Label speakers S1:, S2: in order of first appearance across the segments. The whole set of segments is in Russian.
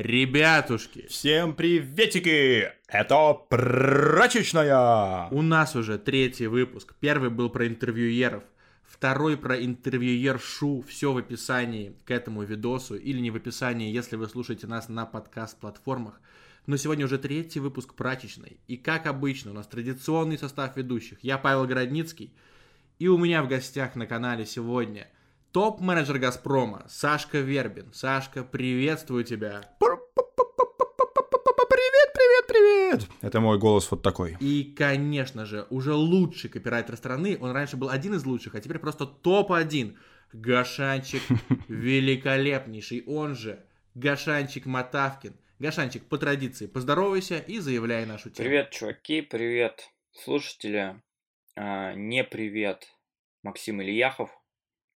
S1: Ребятушки,
S2: Всем приветики! Это прачечная!
S1: у нас уже третий выпуск. Первый был про интервьюеров, второй про интервьюершу. Все в описании к этому видосу или не в описании, если вы слушаете нас на подкаст-платформах. Но сегодня уже третий выпуск прачечной. И как обычно, у нас традиционный состав ведущих. Я Павел Городницкий. И у меня в гостях на канале сегодня топ-менеджер Газпрома Сашка Вербин. Сашка, приветствую тебя.
S2: Привет, привет, привет! Это мой голос вот такой.
S1: И, конечно же, уже лучший копирайтер страны. Он раньше был один из лучших, а теперь просто топ-1. Гашанчик великолепнейший, он же Гашанчик Матавкин. Гашанчик, по традиции, поздоровайся и заявляй нашу тему.
S3: Привет, чуваки, привет, слушатели. А, не привет Максим Ильяхов,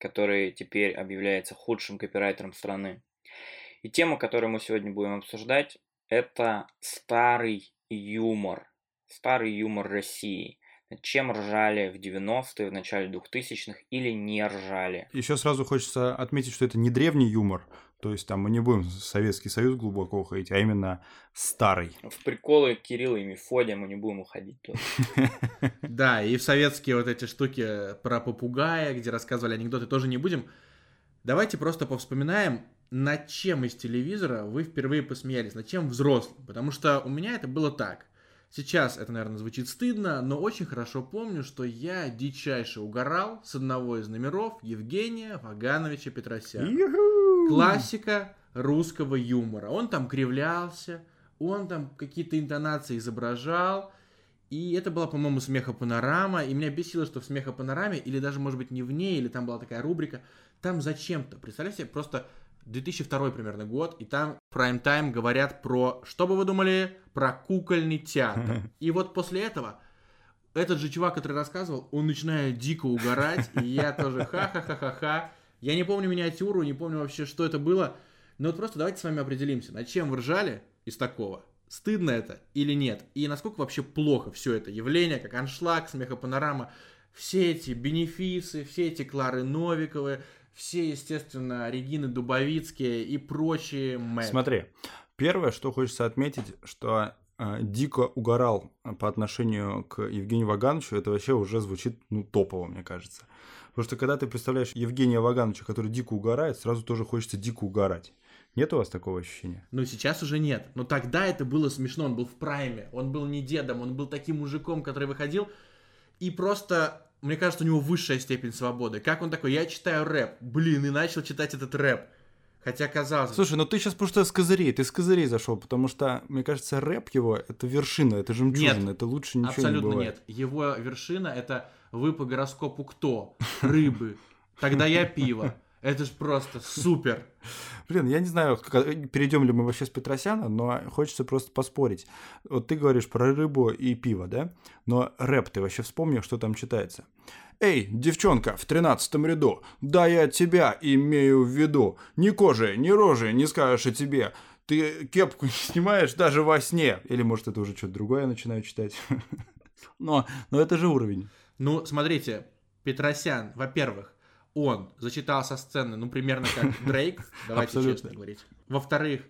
S3: который теперь объявляется худшим копирайтером страны. И тема, которую мы сегодня будем обсуждать, это старый юмор. Старый юмор России. Чем ржали в 90-е, в начале 2000-х или не ржали.
S2: Еще сразу хочется отметить, что это не древний юмор, то есть там мы не будем в Советский Союз глубоко уходить, а именно старый.
S3: В приколы Кирилла и Мефодия мы не будем уходить тоже.
S1: Да, и в советские вот эти штуки про попугая, где рассказывали анекдоты, тоже не будем. Давайте просто повспоминаем, над чем из телевизора вы впервые посмеялись, над чем взрослым. Потому что у меня это было так. Сейчас это, наверное, звучит стыдно, но очень хорошо помню, что я дичайше угорал с одного из номеров Евгения Вагановича Петросяна. Классика русского юмора. Он там кривлялся, он там какие-то интонации изображал. И это была, по-моему, смехопанорама. И меня бесило, что в смехопанораме, или даже, может быть, не в ней, или там была такая рубрика, там зачем-то, представляете, просто 2002 примерно год, и там прайм-тайм говорят про, что бы вы думали, про кукольный театр. И вот после этого этот же чувак, который рассказывал, он начинает дико угорать, и я тоже ха-ха-ха-ха-ха. Я не помню миниатюру, не помню вообще, что это было. Но вот просто давайте с вами определимся, над чем вы ржали из такого. Стыдно это или нет? И насколько вообще плохо все это явление, как аншлаг, смехопанорама, все эти бенефисы, все эти Клары Новиковы, все, естественно, Регины Дубовицкие и прочие мэты.
S2: Смотри, первое, что хочется отметить, что э, дико угорал по отношению к Евгению Вагановичу, это вообще уже звучит, ну, топово, мне кажется. Потому что когда ты представляешь Евгения Вагановича, который дико угорает, сразу тоже хочется дико угорать. Нет у вас такого ощущения?
S1: Ну, сейчас уже нет. Но тогда это было смешно. Он был в прайме. Он был не дедом. Он был таким мужиком, который выходил. И просто, мне кажется, у него высшая степень свободы. Как он такой? Я читаю рэп. Блин, и начал читать этот рэп. Хотя казалось бы,
S2: Слушай, ну ты сейчас просто с козырей, ты с козырей зашел, потому что, мне кажется, рэп его это вершина, это жемчужина,
S1: Нет,
S2: это лучше ничего не
S1: абсолютно
S2: бывает.
S1: нет. Его вершина это вы по гороскопу кто? Рыбы. Тогда я пиво. Это ж просто супер.
S2: Блин, я не знаю, перейдем ли мы вообще с Петросяна, но хочется просто поспорить. Вот ты говоришь про рыбу и пиво, да? Но рэп ты вообще вспомнил, что там читается? Эй, девчонка в тринадцатом ряду, да я тебя имею в виду. Ни кожи, ни рожи не скажешь о тебе. Ты кепку не снимаешь даже во сне. Или, может, это уже что-то другое я начинаю читать. Но, но это же уровень.
S1: Ну, смотрите, Петросян, во-первых, он зачитал со сцены, ну, примерно как Дрейк, давайте
S2: Абсолютно.
S1: честно говорить. Во-вторых,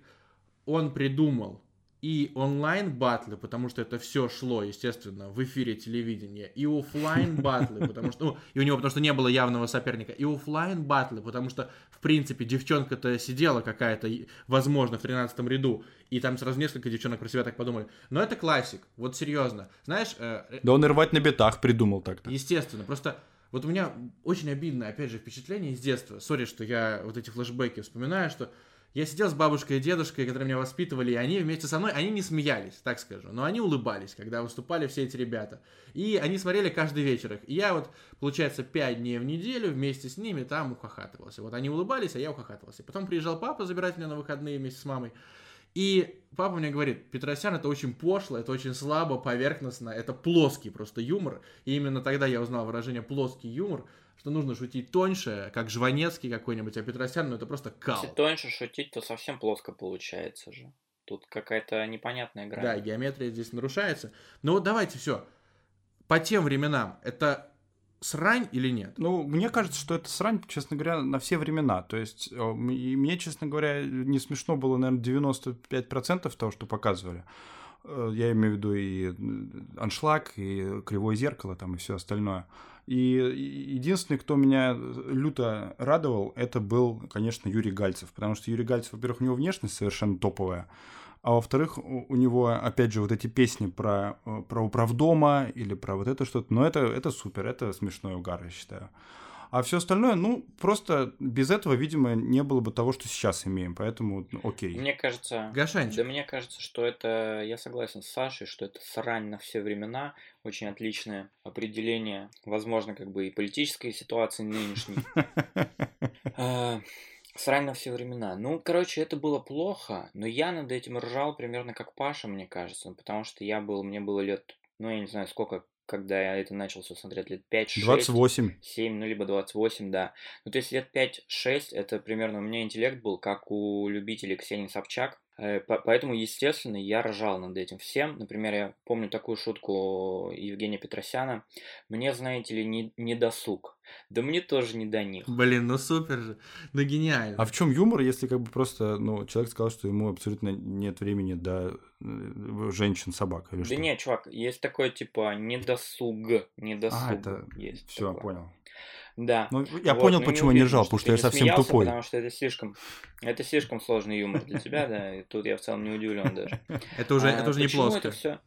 S1: он придумал и онлайн-батлы, потому что это все шло, естественно, в эфире телевидения, и оффлайн батлы, потому что, ну, и у него, потому что не было явного соперника, и оффлайн батлы, потому что, в принципе, девчонка-то сидела какая-то, возможно, в 13 ряду, и там сразу несколько девчонок про себя так подумали. Но это классик, вот серьезно. Знаешь, э,
S2: Да он и рвать на битах придумал так-то.
S1: Естественно, просто вот у меня очень обидное, опять же, впечатление из детства. Сори, что я вот эти флешбеки вспоминаю, что я сидел с бабушкой и дедушкой, которые меня воспитывали, и они вместе со мной, они не смеялись, так скажу, но они улыбались, когда выступали все эти ребята. И они смотрели каждый вечер их. И я вот, получается, пять дней в неделю вместе с ними там ухахатывался. Вот они улыбались, а я ухахатывался. Потом приезжал папа забирать меня на выходные вместе с мамой. И папа мне говорит, Петросян это очень пошло, это очень слабо, поверхностно, это плоский просто юмор. И именно тогда я узнал выражение плоский юмор, что нужно шутить тоньше, как Жванецкий какой-нибудь, а Петросян, ну это просто кал.
S3: Если тоньше шутить, то совсем плоско получается же. Тут какая-то непонятная грань.
S1: Да, геометрия здесь нарушается. Но вот давайте все. По тем временам, это срань или нет?
S2: Ну, мне кажется, что это срань, честно говоря, на все времена. То есть, э, и мне, честно говоря, не смешно было, наверное, 95% того, что показывали. Э, я имею в виду и аншлаг, и кривое зеркало, там, и все остальное. И единственный, кто меня люто радовал, это был, конечно, Юрий Гальцев. Потому что Юрий Гальцев, во-первых, у него внешность совершенно топовая. А во-вторых, у него, опять же, вот эти песни про, э, про управдома или про вот это что-то. Но это, это супер, это смешной угар, я считаю. А все остальное, ну, просто без этого, видимо, не было бы того, что сейчас имеем. Поэтому, ну, окей.
S3: Мне кажется...
S1: Гашанчик.
S3: Да мне кажется, что это... Я согласен с Сашей, что это срань на все времена. Очень отличное определение, возможно, как бы и политической ситуации нынешней. Срань на все времена. Ну, короче, это было плохо, но я над этим ржал примерно как Паша, мне кажется, потому что я был, мне было лет, ну, я не знаю, сколько, когда я это начал все смотреть, лет 5-6.
S2: 28.
S3: 7, ну, либо 28, да. Ну, то есть лет 5-6, это примерно у меня интеллект был, как у любителей Ксении Собчак. Э, поэтому, естественно, я ржал над этим всем. Например, я помню такую шутку Евгения Петросяна. Мне, знаете ли, не, не досуг. Да мне тоже не до них.
S1: Блин, ну супер же. Ну гениально.
S2: А в чем юмор, если как бы просто, ну, человек сказал, что ему абсолютно нет времени до э, женщин, собак или
S3: да
S2: что?
S3: Да нет, чувак, есть такое типа недосуг. Недосуг.
S2: А, это...
S3: Есть
S2: Все, понял.
S3: Да.
S2: Ну, я
S3: Вот,
S2: понял,
S3: ну,
S2: почему я не ржал,
S3: что
S2: потому
S3: ты
S2: что я
S3: не
S2: совсем
S3: смеялся,
S2: тупой.
S3: Потому что это слишком, это слишком сложный юмор для тебя, да, и тут я в целом не удивлен даже.
S1: Это уже,
S3: А,
S1: это уже не плоско.
S3: это все?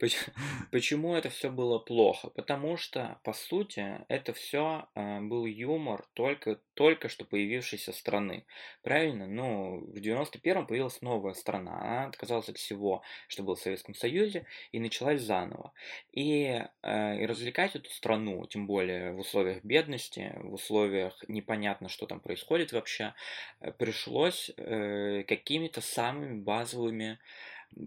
S3: Почему это все было плохо? Потому что, по сути, это все был юмор только, только что появившейся страны. Правильно? Ну, в 91-м появилась новая страна. Она отказалась от всего, что было в Советском Союзе, и началась заново. И, э, и развлекать эту страну, тем более в условиях бедности, в условиях непонятно, что там происходит вообще, э, пришлось э, какими-то самыми базовыми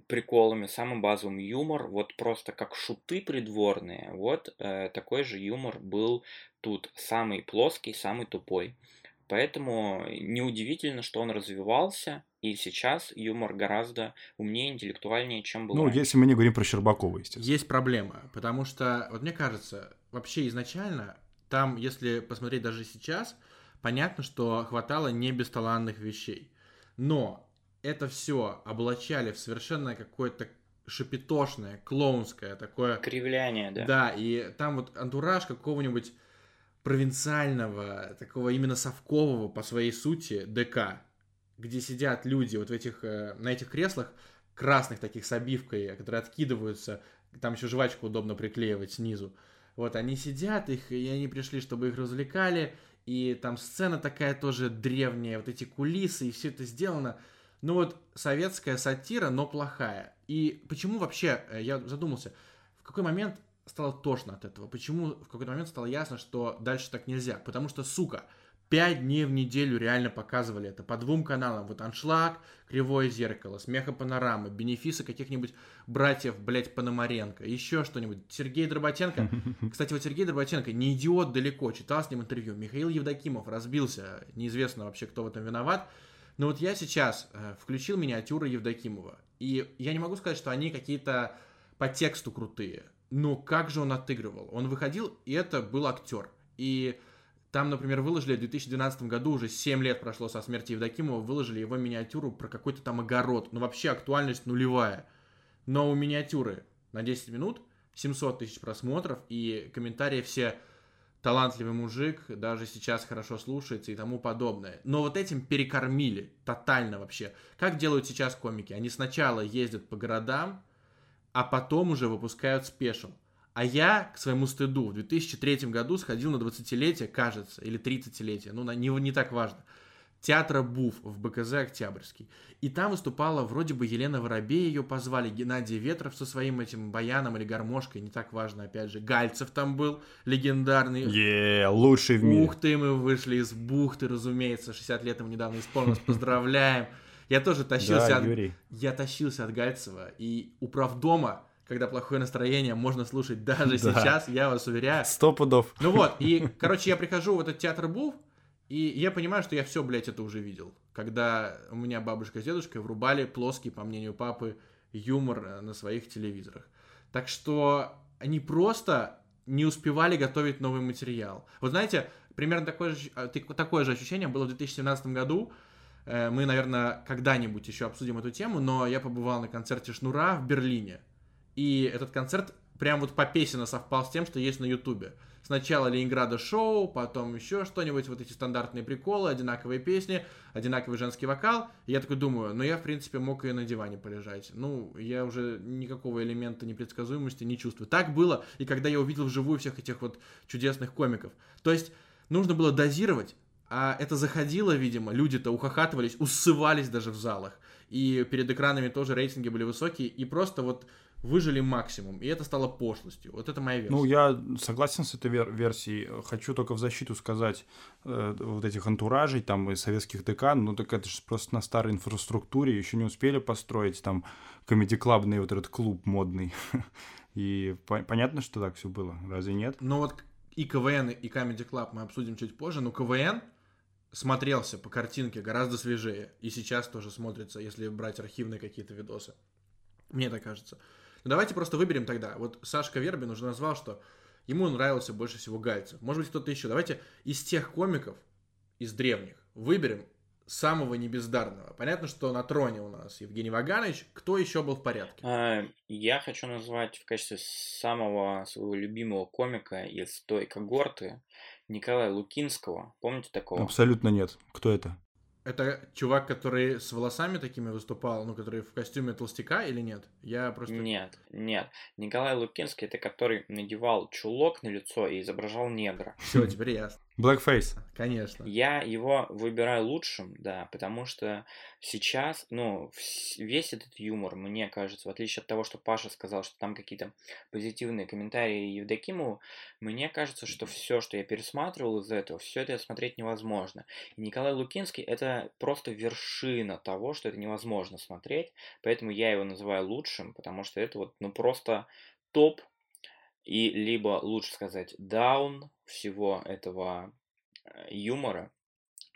S3: приколами, самым базовым юмор, вот просто как шуты придворные, вот э, такой же юмор был тут, самый плоский, самый тупой. Поэтому неудивительно, что он развивался, и сейчас юмор гораздо умнее, интеллектуальнее, чем был
S2: Ну,
S3: раньше.
S2: если мы не говорим про Щербакова, естественно.
S1: Есть проблема, потому что, вот мне кажется, вообще изначально, там, если посмотреть даже сейчас, понятно, что хватало не бесталанных вещей. Но это все облачали в совершенно какое-то шапитошное, клоунское такое.
S3: Кривляние, да.
S1: Да, и там вот антураж какого-нибудь провинциального, такого именно совкового по своей сути ДК, где сидят люди вот в этих, э, на этих креслах красных таких с обивкой, которые откидываются, там еще жвачку удобно приклеивать снизу. Вот они сидят, их, и они пришли, чтобы их развлекали, и там сцена такая тоже древняя, вот эти кулисы, и все это сделано. Ну вот советская сатира, но плохая. И почему вообще, э, я задумался, в какой момент стало тошно от этого? Почему в какой-то момент стало ясно, что дальше так нельзя? Потому что, сука, пять дней в неделю реально показывали это по двум каналам. Вот Аншлаг, Кривое зеркало, Смеха Панорамы, бенефисы каких-нибудь братьев, блядь, Пономаренко, еще что-нибудь. Сергей Дроботенко. Кстати, вот Сергей Дроботенко не идиот далеко, читал с ним интервью. Михаил Евдокимов разбился, неизвестно вообще, кто в этом виноват. Но вот я сейчас э, включил миниатюры Евдокимова, и я не могу сказать, что они какие-то по тексту крутые, но как же он отыгрывал? Он выходил, и это был актер. И там, например, выложили в 2012 году, уже 7 лет прошло со смерти Евдокимова, выложили его миниатюру про какой-то там огород. Ну, вообще актуальность нулевая. Но у миниатюры на 10 минут 700 тысяч просмотров, и комментарии все талантливый мужик, даже сейчас хорошо слушается и тому подобное. Но вот этим перекормили тотально вообще. Как делают сейчас комики? Они сначала ездят по городам, а потом уже выпускают спешл. А я, к своему стыду, в 2003 году сходил на 20-летие, кажется, или 30-летие, ну, не, не так важно, театра БУФ в БКЗ «Октябрьский». И там выступала вроде бы Елена Воробей, ее позвали, Геннадий Ветров со своим этим баяном или гармошкой, не так важно, опять же. Гальцев там был, легендарный.
S2: Е, лучший в мире.
S1: Ух ты, мы вышли из бухты, разумеется, 60 лет ему недавно исполнилось, поздравляем. Я тоже тащился
S2: Да,
S1: от...
S2: Юрий.
S1: Я тащился от Гальцева, и управдома, когда плохое настроение, можно слушать даже
S2: Да.
S1: сейчас, я вас уверяю.
S2: Сто пудов.
S1: Ну вот, и, короче, я прихожу в этот театр Буф, и я понимаю, что я все, блядь, это уже видел. Когда у меня бабушка с дедушкой врубали плоский, по мнению папы, юмор э, на своих телевизорах. Так что они просто не успевали готовить новый материал. Вот знаете, примерно такое же, а, такое же ощущение было в 2017 году. Э, мы, наверное, когда-нибудь еще обсудим эту тему, но я побывал на концерте Шнура в Берлине. И этот концерт прям вот по песенно совпал с тем, что есть на Ютубе. Сначала Ленинграда шоу, потом еще что-нибудь, вот эти стандартные приколы, одинаковые песни, одинаковый женский вокал. И я такой думаю, ну я, в принципе, мог и на диване полежать. Ну, я уже никакого элемента непредсказуемости не чувствую. Так было и когда я увидел вживую всех этих вот чудесных комиков. То есть нужно было дозировать, а это заходило, видимо, люди-то ухахатывались, усывались даже в залах. И перед экранами тоже рейтинги были высокие, и просто вот выжили максимум, и это стало пошлостью. Вот это моя версия.
S2: Ну, я согласен с этой вер- версией. Хочу только в защиту сказать э, вот этих антуражей, там, и советских ДК, ну, так это же просто на старой инфраструктуре, еще не успели построить там комедий-клабный вот этот клуб модный. И по- понятно, что так все было, разве нет?
S1: Ну, вот и КВН, и Comedy Club мы обсудим чуть позже, но КВН смотрелся по картинке гораздо свежее, и сейчас тоже смотрится, если брать архивные какие-то видосы. Мне так кажется. Ну, давайте просто выберем тогда. Вот Сашка Вербин уже назвал, что ему нравился больше всего Гальцев. Может быть, кто-то еще. Давайте из тех комиков, из древних, выберем самого небездарного. Понятно, что на троне у нас Евгений Ваганович. Кто еще был в порядке?
S3: А, я хочу назвать в качестве самого своего любимого комика из той когорты Николая Лукинского. Помните такого?
S2: Абсолютно нет. Кто это?
S1: Это чувак, который с волосами такими выступал, ну, который в костюме толстяка или нет? Я просто...
S3: Нет, нет. Николай Лукинский это который надевал чулок на лицо и изображал негра.
S1: Все, теперь ясно.
S2: Blackface.
S1: Конечно.
S3: Я его выбираю лучшим, да, потому что сейчас, ну, весь этот юмор, мне кажется, в отличие от того, что Паша сказал, что там какие-то позитивные комментарии Евдокимову, мне кажется, что все, что я пересматривал из этого, все это смотреть невозможно. И Николай Лукинский это просто вершина того, что это невозможно смотреть, поэтому я его называю лучшим, потому что это вот, ну, просто топ и либо лучше сказать даун всего этого э, юмора,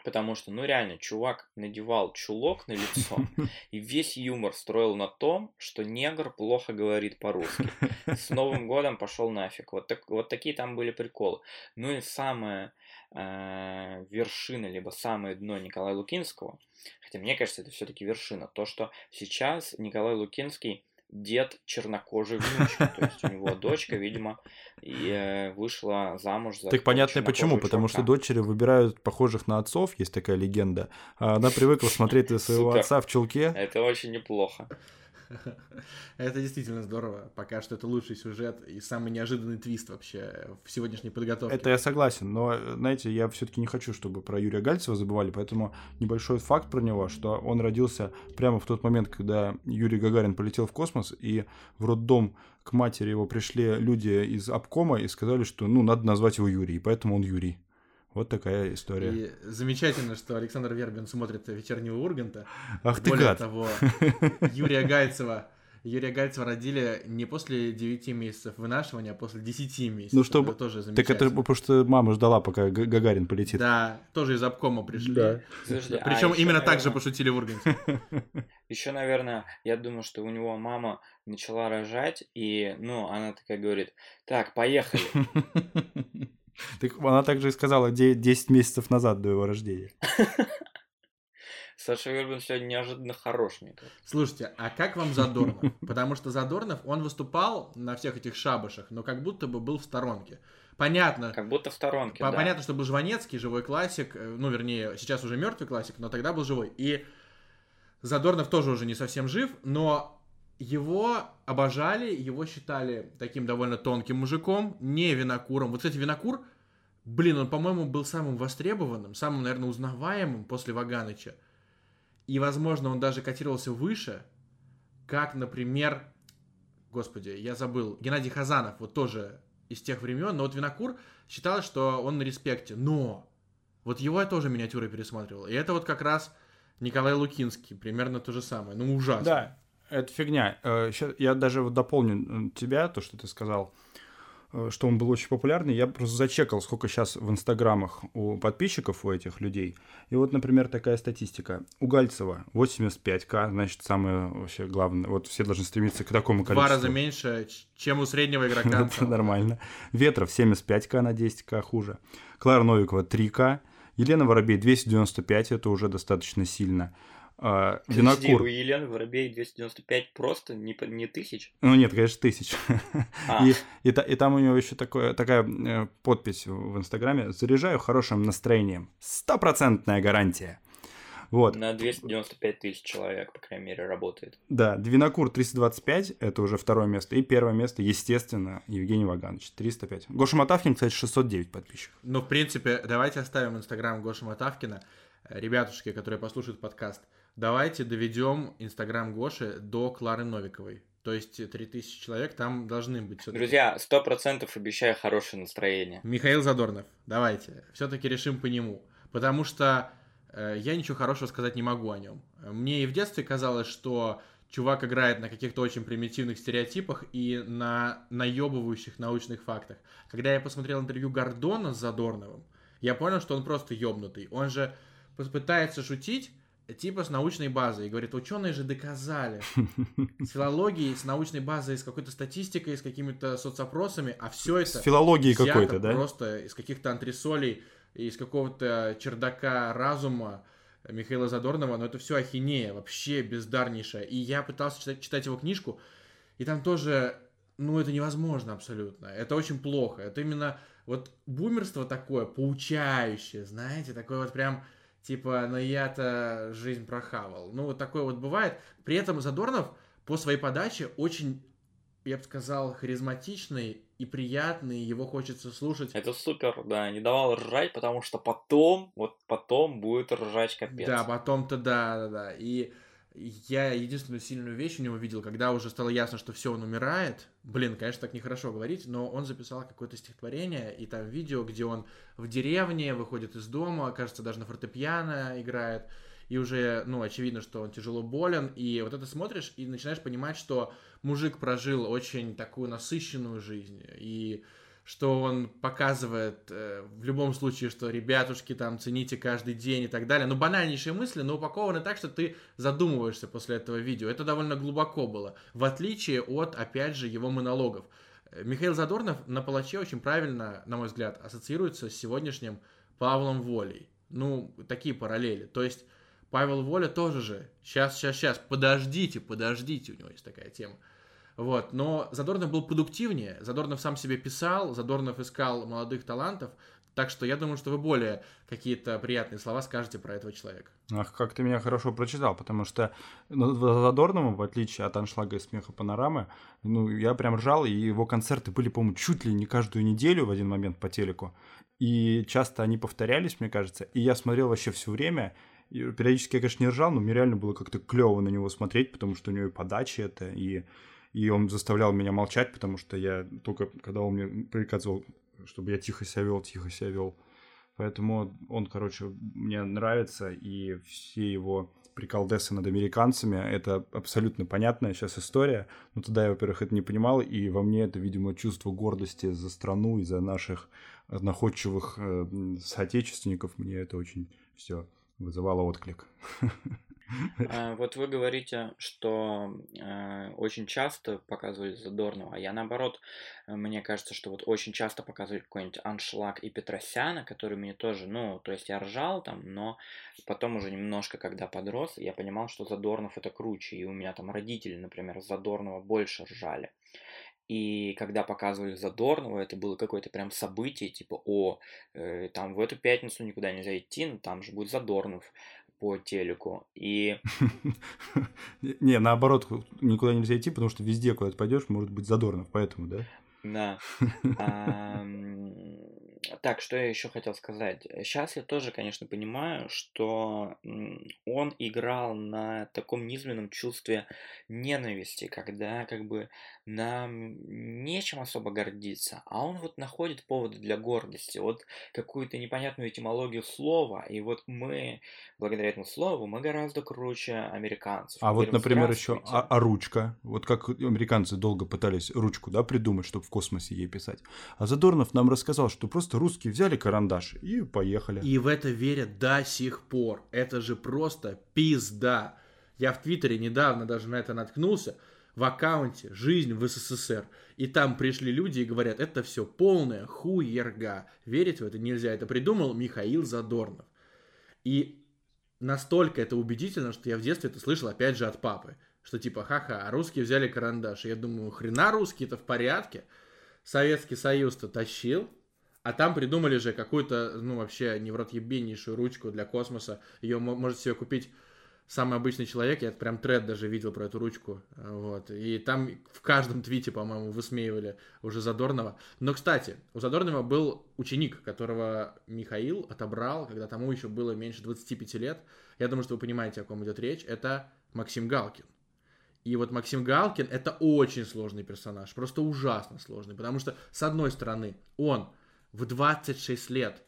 S3: потому что, ну реально, чувак надевал чулок на лицо, и весь юмор строил на том, что негр плохо говорит по-русски. С Новым годом пошел нафиг. Вот, так, вот такие там были приколы. Ну и самая э, вершина, либо самое дно Николая Лукинского, хотя мне кажется, это все-таки вершина, то, что сейчас Николай Лукинский дед чернокожий внучка. То есть у него дочка, видимо, и, э, вышла замуж за
S2: Так понятно почему, потому что дочери выбирают похожих на отцов, есть такая легенда. А она привыкла смотреть своего отца в чулке.
S3: Это очень неплохо.
S1: Это действительно здорово. Пока что это лучший сюжет и самый неожиданный твист вообще в сегодняшней подготовке.
S2: Это я согласен, но, знаете, я все-таки не хочу, чтобы про Юрия Гальцева забывали, поэтому небольшой факт про него, что он родился прямо в тот момент, когда Юрий Гагарин полетел в космос, и в роддом к матери его пришли люди из обкома и сказали, что, ну, надо назвать его Юрий, поэтому он Юрий. Вот такая история.
S1: И замечательно, что Александр Вербин смотрит «Вечернего Урганта».
S2: Ах ты
S1: Более
S2: гад!
S1: того, Юрия Гальцева Юрия Гальцева родили не после 9 месяцев вынашивания, а после 10 месяцев.
S2: Ну, чтобы-
S1: Это тоже
S2: Так это потому что мама ждала, пока Га- Гагарин полетит.
S1: Да, тоже из обкома пришли.
S2: Да.
S3: Слушайте, а
S1: Причем
S3: ещё,
S1: именно так же
S3: наверное,
S1: пошутили в Урганте.
S3: Еще, наверное, я думаю, что у него мама начала рожать, и, ну, она такая говорит, так, поехали.
S2: Так она также и сказала де- 10 месяцев назад до его рождения.
S3: Саша Вербин сегодня неожиданно хорош, мне кажется.
S1: Слушайте, а как вам Задорнов? Потому что Задорнов, он выступал на всех этих шабашах, но как будто бы был в сторонке. Понятно,
S3: Как будто в сторонке,
S1: По-
S3: да.
S1: Понятно, что был Жванецкий, живой классик, э, ну, вернее, сейчас уже мертвый классик, но тогда был живой. И Задорнов тоже уже не совсем жив, но его обожали, его считали таким довольно тонким мужиком, не винокуром. Вот, кстати, винокур, блин, он, по-моему, был самым востребованным, самым, наверное, узнаваемым после Ваганыча. И, возможно, он даже котировался выше, как, например, господи, я забыл, Геннадий Хазанов, вот тоже из тех времен, но вот Винокур считалось, что он на респекте, но вот его я тоже миниатюры пересматривал, и это вот как раз Николай Лукинский, примерно то же самое, ну ужасно.
S2: Да, это фигня. Э, я даже вот дополню тебя, то, что ты сказал. э, что он был очень популярный, я просто зачекал, сколько сейчас в инстаграмах у подписчиков у этих людей. И вот, например, такая статистика. У Гальцева 85к, значит, самое вообще главное. Вот все должны стремиться к такому количеству.
S1: Два раза меньше, чем у среднего игрока.
S2: Это нормально. Ветров 75к на 10к хуже. Клара Новикова 3к. Елена Воробей 295, это уже достаточно сильно.
S3: А, винокур. у Елены Воробей 295 просто не, не тысяч?
S2: Ну нет, конечно, тысяч. А. И, и, и там у него еще такое, такая э, подпись в Инстаграме. Заряжаю хорошим настроением. Стопроцентная гарантия. Вот.
S3: На 295 тысяч человек, по крайней мере, работает.
S2: Да, Двинокур 325, это уже второе место. И первое место, естественно, Евгений Ваганович, 305. Гоша Матавкин, кстати, 609 подписчиков.
S1: Ну, в принципе, давайте оставим Инстаграм Гоши Матавкина. Ребятушки, которые послушают подкаст, давайте доведем Инстаграм Гоши до Клары Новиковой. То есть 3000 человек там должны быть.
S3: Друзья, сто процентов обещаю хорошее настроение.
S1: Михаил Задорнов, давайте. Все-таки решим по нему. Потому что э, я ничего хорошего сказать не могу о нем. Мне и в детстве казалось, что чувак играет на каких-то очень примитивных стереотипах и на наебывающих научных фактах. Когда я посмотрел интервью Гордона с Задорновым, я понял, что он просто ёбнутый. Он же пытается шутить, типа с научной базой. И говорит, ученые же доказали. С филологией, с научной базой, с какой-то статистикой, с какими-то соцопросами, а все это...
S2: С филологией какой-то, да?
S1: Просто из каких-то антресолей, из какого-то чердака разума Михаила Задорнова, но это все ахинея, вообще бездарнейшая. И я пытался читать, читать его книжку, и там тоже, ну, это невозможно абсолютно. Это очень плохо. Это именно вот бумерство такое, поучающее, знаете, такое вот прям типа, ну я-то жизнь прохавал. Ну, вот такое вот бывает. При этом Задорнов по своей подаче очень, я бы сказал, харизматичный и приятный, его хочется слушать.
S3: Это супер, да, не давал ржать, потому что потом, вот потом будет ржать капец.
S1: Да, потом-то да, да, да. И я единственную сильную вещь у него видел, когда уже стало ясно, что все, он умирает. Блин, конечно, так нехорошо говорить, но он записал какое-то стихотворение, и там видео, где он в деревне, выходит из дома, кажется, даже на фортепиано играет, и уже, ну, очевидно, что он тяжело болен, и вот это смотришь и начинаешь понимать, что мужик прожил очень такую насыщенную жизнь, и что он показывает э, в любом случае, что ребятушки там цените каждый день и так далее. Ну, банальнейшие мысли, но упакованы так, что ты задумываешься после этого видео. Это довольно глубоко было, в отличие от, опять же, его монологов. Э, Михаил Задорнов на палаче очень правильно, на мой взгляд, ассоциируется с сегодняшним Павлом Волей. Ну, такие параллели. То есть Павел Воля тоже же. Сейчас, сейчас, сейчас, подождите, подождите, у него есть такая тема. Вот. Но Задорнов был продуктивнее, Задорнов сам себе писал, Задорнов искал молодых талантов, так что я думаю, что вы более какие-то приятные слова скажете про этого человека.
S2: Ах, как ты меня хорошо прочитал, потому что ну, Задорнова, в отличие от аншлага и смеха панорамы, ну, я прям ржал, и его концерты были, по-моему, чуть ли не каждую неделю в один момент по телеку. И часто они повторялись, мне кажется. И я смотрел вообще все время. И периодически я, конечно, не ржал, но мне реально было как-то клево на него смотреть, потому что у него и подача это, и и он заставлял меня молчать, потому что я только, когда он мне приказывал, чтобы я тихо себя вел, тихо себя вел. Поэтому он, короче, мне нравится, и все его приколдесы над американцами, это абсолютно понятная сейчас история. Но тогда я, во-первых, это не понимал, и во мне это, видимо, чувство гордости за страну и за наших находчивых э, соотечественников. Мне это очень все вызывало отклик.
S3: А, вот вы говорите, что э, очень часто показывали Задорнова, а я наоборот, э, мне кажется, что вот очень часто показывали какой-нибудь Аншлаг и Петросяна, который мне тоже, ну, то есть я ржал там, но потом уже немножко, когда подрос, я понимал, что Задорнов это круче, и у меня там родители, например, Задорнова больше ржали. И когда показывали Задорнова, это было какое-то прям событие, типа, о, э, там в эту пятницу никуда нельзя идти, но там же будет Задорнов по телеку. И...
S2: Не, наоборот, никуда нельзя идти, потому что везде, куда ты пойдешь, может быть Задорнов, поэтому, да?
S3: Да. так, что я еще хотел сказать. Сейчас я тоже, конечно, понимаю, что он играл на таком низменном чувстве ненависти, когда как бы нам нечем особо гордиться, а он вот находит поводы для гордости, вот какую-то непонятную этимологию слова, и вот мы, благодаря этому слову, мы гораздо круче американцев.
S2: А
S3: Мы
S2: вот,
S3: говорим,
S2: например, еще а, а ручка. Вот как американцы долго пытались ручку, да, придумать, чтобы в космосе ей писать. А Задорнов нам рассказал, что просто русские взяли карандаш и поехали.
S1: И в это верят до сих пор. Это же просто пизда. Я в Твиттере недавно даже на это наткнулся. В аккаунте «Жизнь в СССР». И там пришли люди и говорят, это все полная хуерга. Верить в это нельзя. Это придумал Михаил Задорнов. И настолько это убедительно, что я в детстве это слышал опять же от папы. Что типа, ха-ха, русские взяли карандаш. И я думаю, хрена русские-то в порядке. Советский Союз-то тащил. А там придумали же какую-то, ну, вообще невротъебеннейшую ручку для космоса. Ее может себе купить самый обычный человек. Я прям тред даже видел про эту ручку. Вот. И там в каждом твите, по-моему, высмеивали уже Задорнова. Но, кстати, у Задорнова был ученик, которого Михаил отобрал, когда тому еще было меньше 25 лет. Я думаю, что вы понимаете, о ком идет речь. Это Максим Галкин. И вот Максим Галкин это очень сложный персонаж, просто ужасно сложный, потому что, с одной стороны, он в 26 лет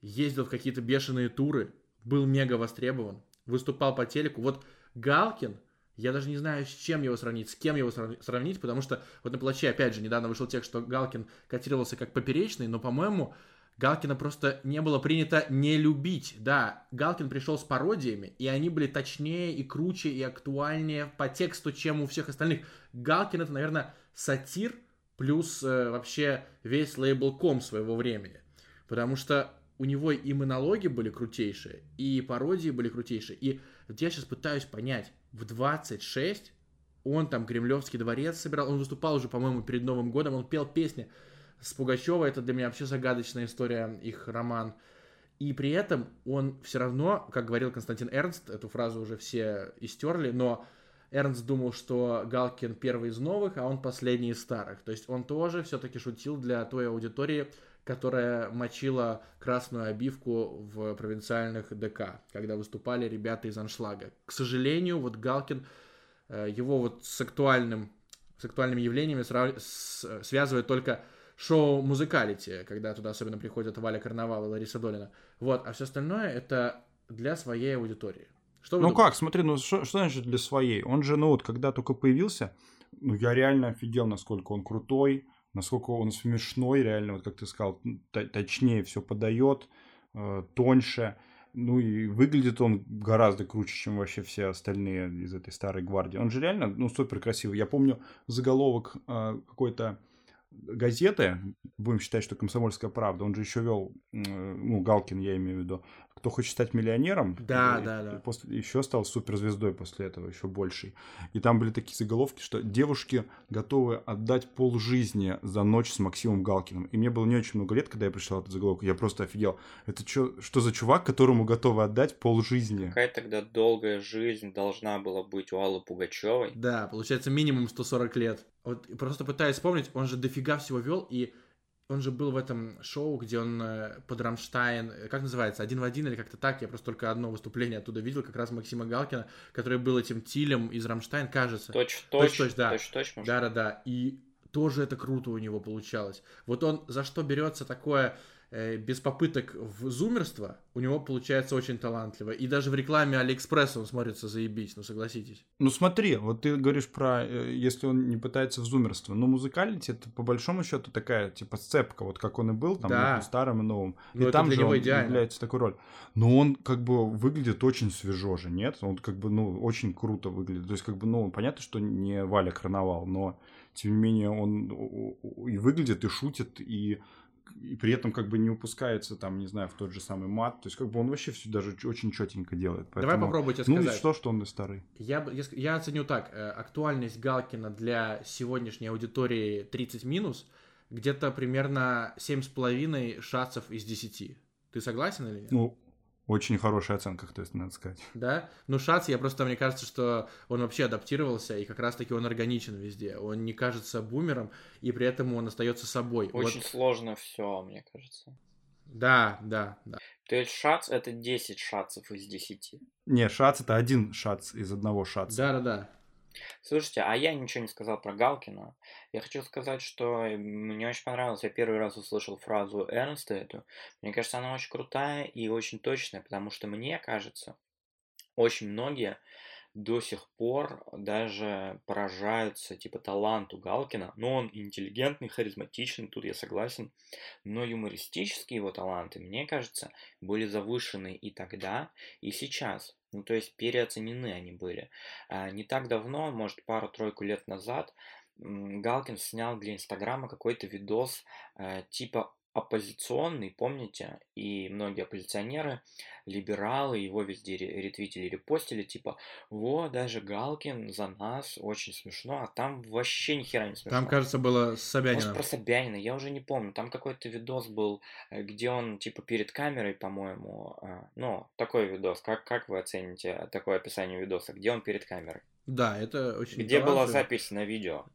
S1: ездил в какие-то бешеные туры, был мега востребован, выступал по телеку. Вот Галкин, я даже не знаю, с чем его сравнить, с кем его срав- сравнить, потому что вот на плаче, опять же, недавно вышел текст, что Галкин котировался как поперечный, но, по-моему, Галкина просто не было принято не любить. Да, Галкин пришел с пародиями, и они были точнее и круче и актуальнее по тексту, чем у всех остальных. Галкин это, наверное, сатир плюс э, вообще весь лейбл ком своего времени. Потому что у него и монологи были крутейшие, и пародии были крутейшие. И вот я сейчас пытаюсь понять, в 26 он там Кремлевский дворец собирал, он выступал уже, по-моему, перед Новым годом, он пел песни с Пугачевой, это для меня вообще загадочная история, их роман. И при этом он все равно, как говорил Константин Эрнст, эту фразу уже все истерли, но Эрнст думал, что Галкин первый из новых, а он последний из старых. То есть он тоже все-таки шутил для той аудитории, которая мочила красную обивку в провинциальных ДК, когда выступали ребята из Аншлага. К сожалению, вот Галкин, э, его вот с актуальным, с актуальными явлениями срав- с- связывает только шоу «Музыкалити», когда туда особенно приходят Валя Карнавал и Лариса Долина. Вот, а все остальное это для своей аудитории. Что
S2: Ну
S1: думаете?
S2: как, смотри, ну что, что значит для своей? Он же, ну вот, когда только появился, ну я реально офигел, насколько он крутой, насколько он смешной, реально, вот как ты сказал, точнее все подает, э, тоньше. Ну и выглядит он гораздо круче, чем вообще все остальные из этой старой гвардии. Он же реально, ну, супер красивый. Я помню заголовок э, какой-то газеты, будем считать, что «Комсомольская правда», он же еще вел, м, ну, Галкин, я имею в виду, кто хочет стать миллионером.
S1: Да,
S2: и-
S1: да,
S2: и
S1: да.
S2: После, еще стал суперзвездой после этого, еще больший. И там были такие заголовки, что девушки готовы отдать пол жизни за ночь с Максимом Галкиным. И мне было не очень много лет, когда я прочитал этот заголовок. Я просто офигел. Это чё, что за чувак, которому готовы отдать пол жизни?
S3: Какая тогда долгая жизнь должна была быть у Аллы Пугачевой?
S1: Да, получается минимум 140 лет. Вот просто пытаюсь вспомнить, он же дофига всего вел, и он же был в этом шоу, где он э, под Рамштайн, э, как называется, один в один или как-то так, я просто только одно выступление оттуда видел, как раз Максима Галкина, который был этим Тилем из Рамштайн, кажется.
S3: Точь-в-точь,
S1: да.
S3: точь-в-точь, может,
S1: Да-да-да, и тоже это круто у него получалось. Вот он за что берется такое без попыток в зумерство, у него получается очень талантливо. И даже в рекламе Алиэкспресса он смотрится заебись, ну согласитесь.
S2: Ну смотри, вот ты говоришь про, э, если он не пытается в зумерство, но музыкалити это по большому счету такая, типа, сцепка, вот как он и был, там,
S1: Да.
S2: старым и новым.
S1: Ну,
S2: и там же он
S1: идеально.
S2: является такой роль. Но он как бы выглядит очень свежо же, нет? Он как бы, ну, очень круто выглядит. То есть, как бы, ну, понятно, что не Валя Карнавал, но, тем не менее, он и выглядит, и шутит, и и при этом как бы не упускается там, не знаю, в тот же самый мат. То есть как бы он вообще все даже очень четенько делает.
S1: Давай
S2: Поэтому-
S1: попробуйте
S2: Ну
S1: сказать.
S2: что, что он и старый.
S1: Я, я, я оценю так. э, Актуальность Галкина для сегодняшней аудитории 30 минус где-то примерно 7,5 шансов из 10. Ты согласен или нет?
S2: Ну, Очень хорошая оценка, то есть, надо сказать.
S1: Да? Ну, Шац, я просто, мне кажется, что он вообще адаптировался, и как раз-таки он органичен везде. Он не кажется бумером, и при этом он остается собой.
S3: Очень
S1: вот.
S3: сложно все, мне кажется.
S1: Да, да, да.
S3: То есть шац это 10 шацев из 10.
S2: Не, шац это один шац из одного шаца.
S1: Да, да, да.
S3: Слушайте, а я ничего не сказал про Галкина. Я хочу сказать, что мне очень понравилось. Я первый раз услышал фразу Эрнста эту. Мне кажется, она очень крутая и очень точная, потому что мне кажется, очень многие до сих пор даже поражаются типа таланту Галкина. Но он интеллигентный, харизматичный, тут я согласен. Но юмористические его таланты, мне кажется, были завышены и тогда, и сейчас. Ну, то есть переоценены они были. А, не так давно, может, пару-тройку лет назад, Галкин снял для Инстаграма какой-то видос э, типа оппозиционный, помните, и многие оппозиционеры, либералы его везде ретвитили, репостили, типа, вот, даже Галкин за нас, очень смешно, а там вообще ни хера не смешно.
S1: Там, кажется, было с Собянином.
S3: Может, про Собянина, я уже не помню, там какой-то видос был, э, где он, типа, перед камерой, по-моему, а, ну, такой видос, как, как вы оцените такое описание видоса, где он перед камерой?
S1: Да, это очень
S3: Где была запись на видео?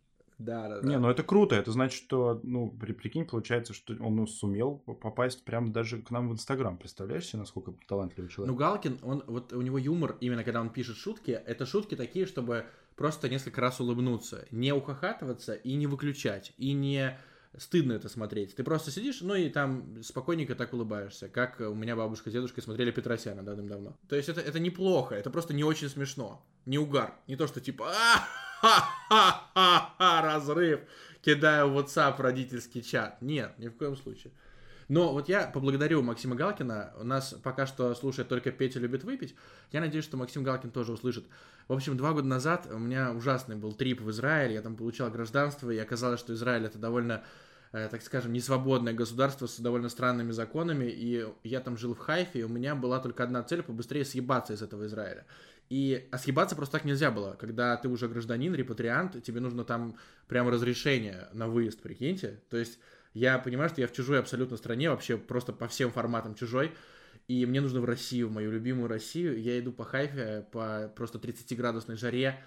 S1: Да, да, да.
S2: Не, ну это круто. Это значит, что, ну, при, прикинь, получается, что он ну, сумел попасть прямо даже к нам в Инстаграм. Представляешь себе, насколько талантливый человек?
S1: Ну, Галкин, он, вот у него юмор, именно когда он пишет шутки, это шутки такие, чтобы просто несколько раз улыбнуться. Не ухахатываться и не выключать. И не стыдно это смотреть. Ты просто сидишь, ну и там спокойненько так улыбаешься, как у меня бабушка с дедушкой смотрели Петросяна давным-давно. То есть это, это неплохо, это просто не очень смешно. Не угар. Не то, что типа ха-ха-ха-ха, разрыв, кидаю в WhatsApp родительский чат. Нет, ни в коем случае. Но вот я поблагодарю Максима Галкина. У нас пока что слушает только Петя любит выпить. Я надеюсь, что Максим Галкин тоже услышит. В общем, два года назад у меня ужасный был трип в Израиль. Я там получал гражданство, и оказалось, что Израиль это довольно э, так скажем, несвободное государство с довольно странными законами, и я там жил в Хайфе, и у меня была только одна цель — побыстрее съебаться из этого Израиля. И а съебаться просто так нельзя было. Когда ты уже гражданин, репатриант, тебе нужно там прямо разрешение на выезд, прикиньте. То есть я понимаю, что я в чужой абсолютно стране, вообще просто по всем форматам чужой, и мне нужно в Россию, в мою любимую Россию. Я иду по хайфе, по просто 30-градусной жаре,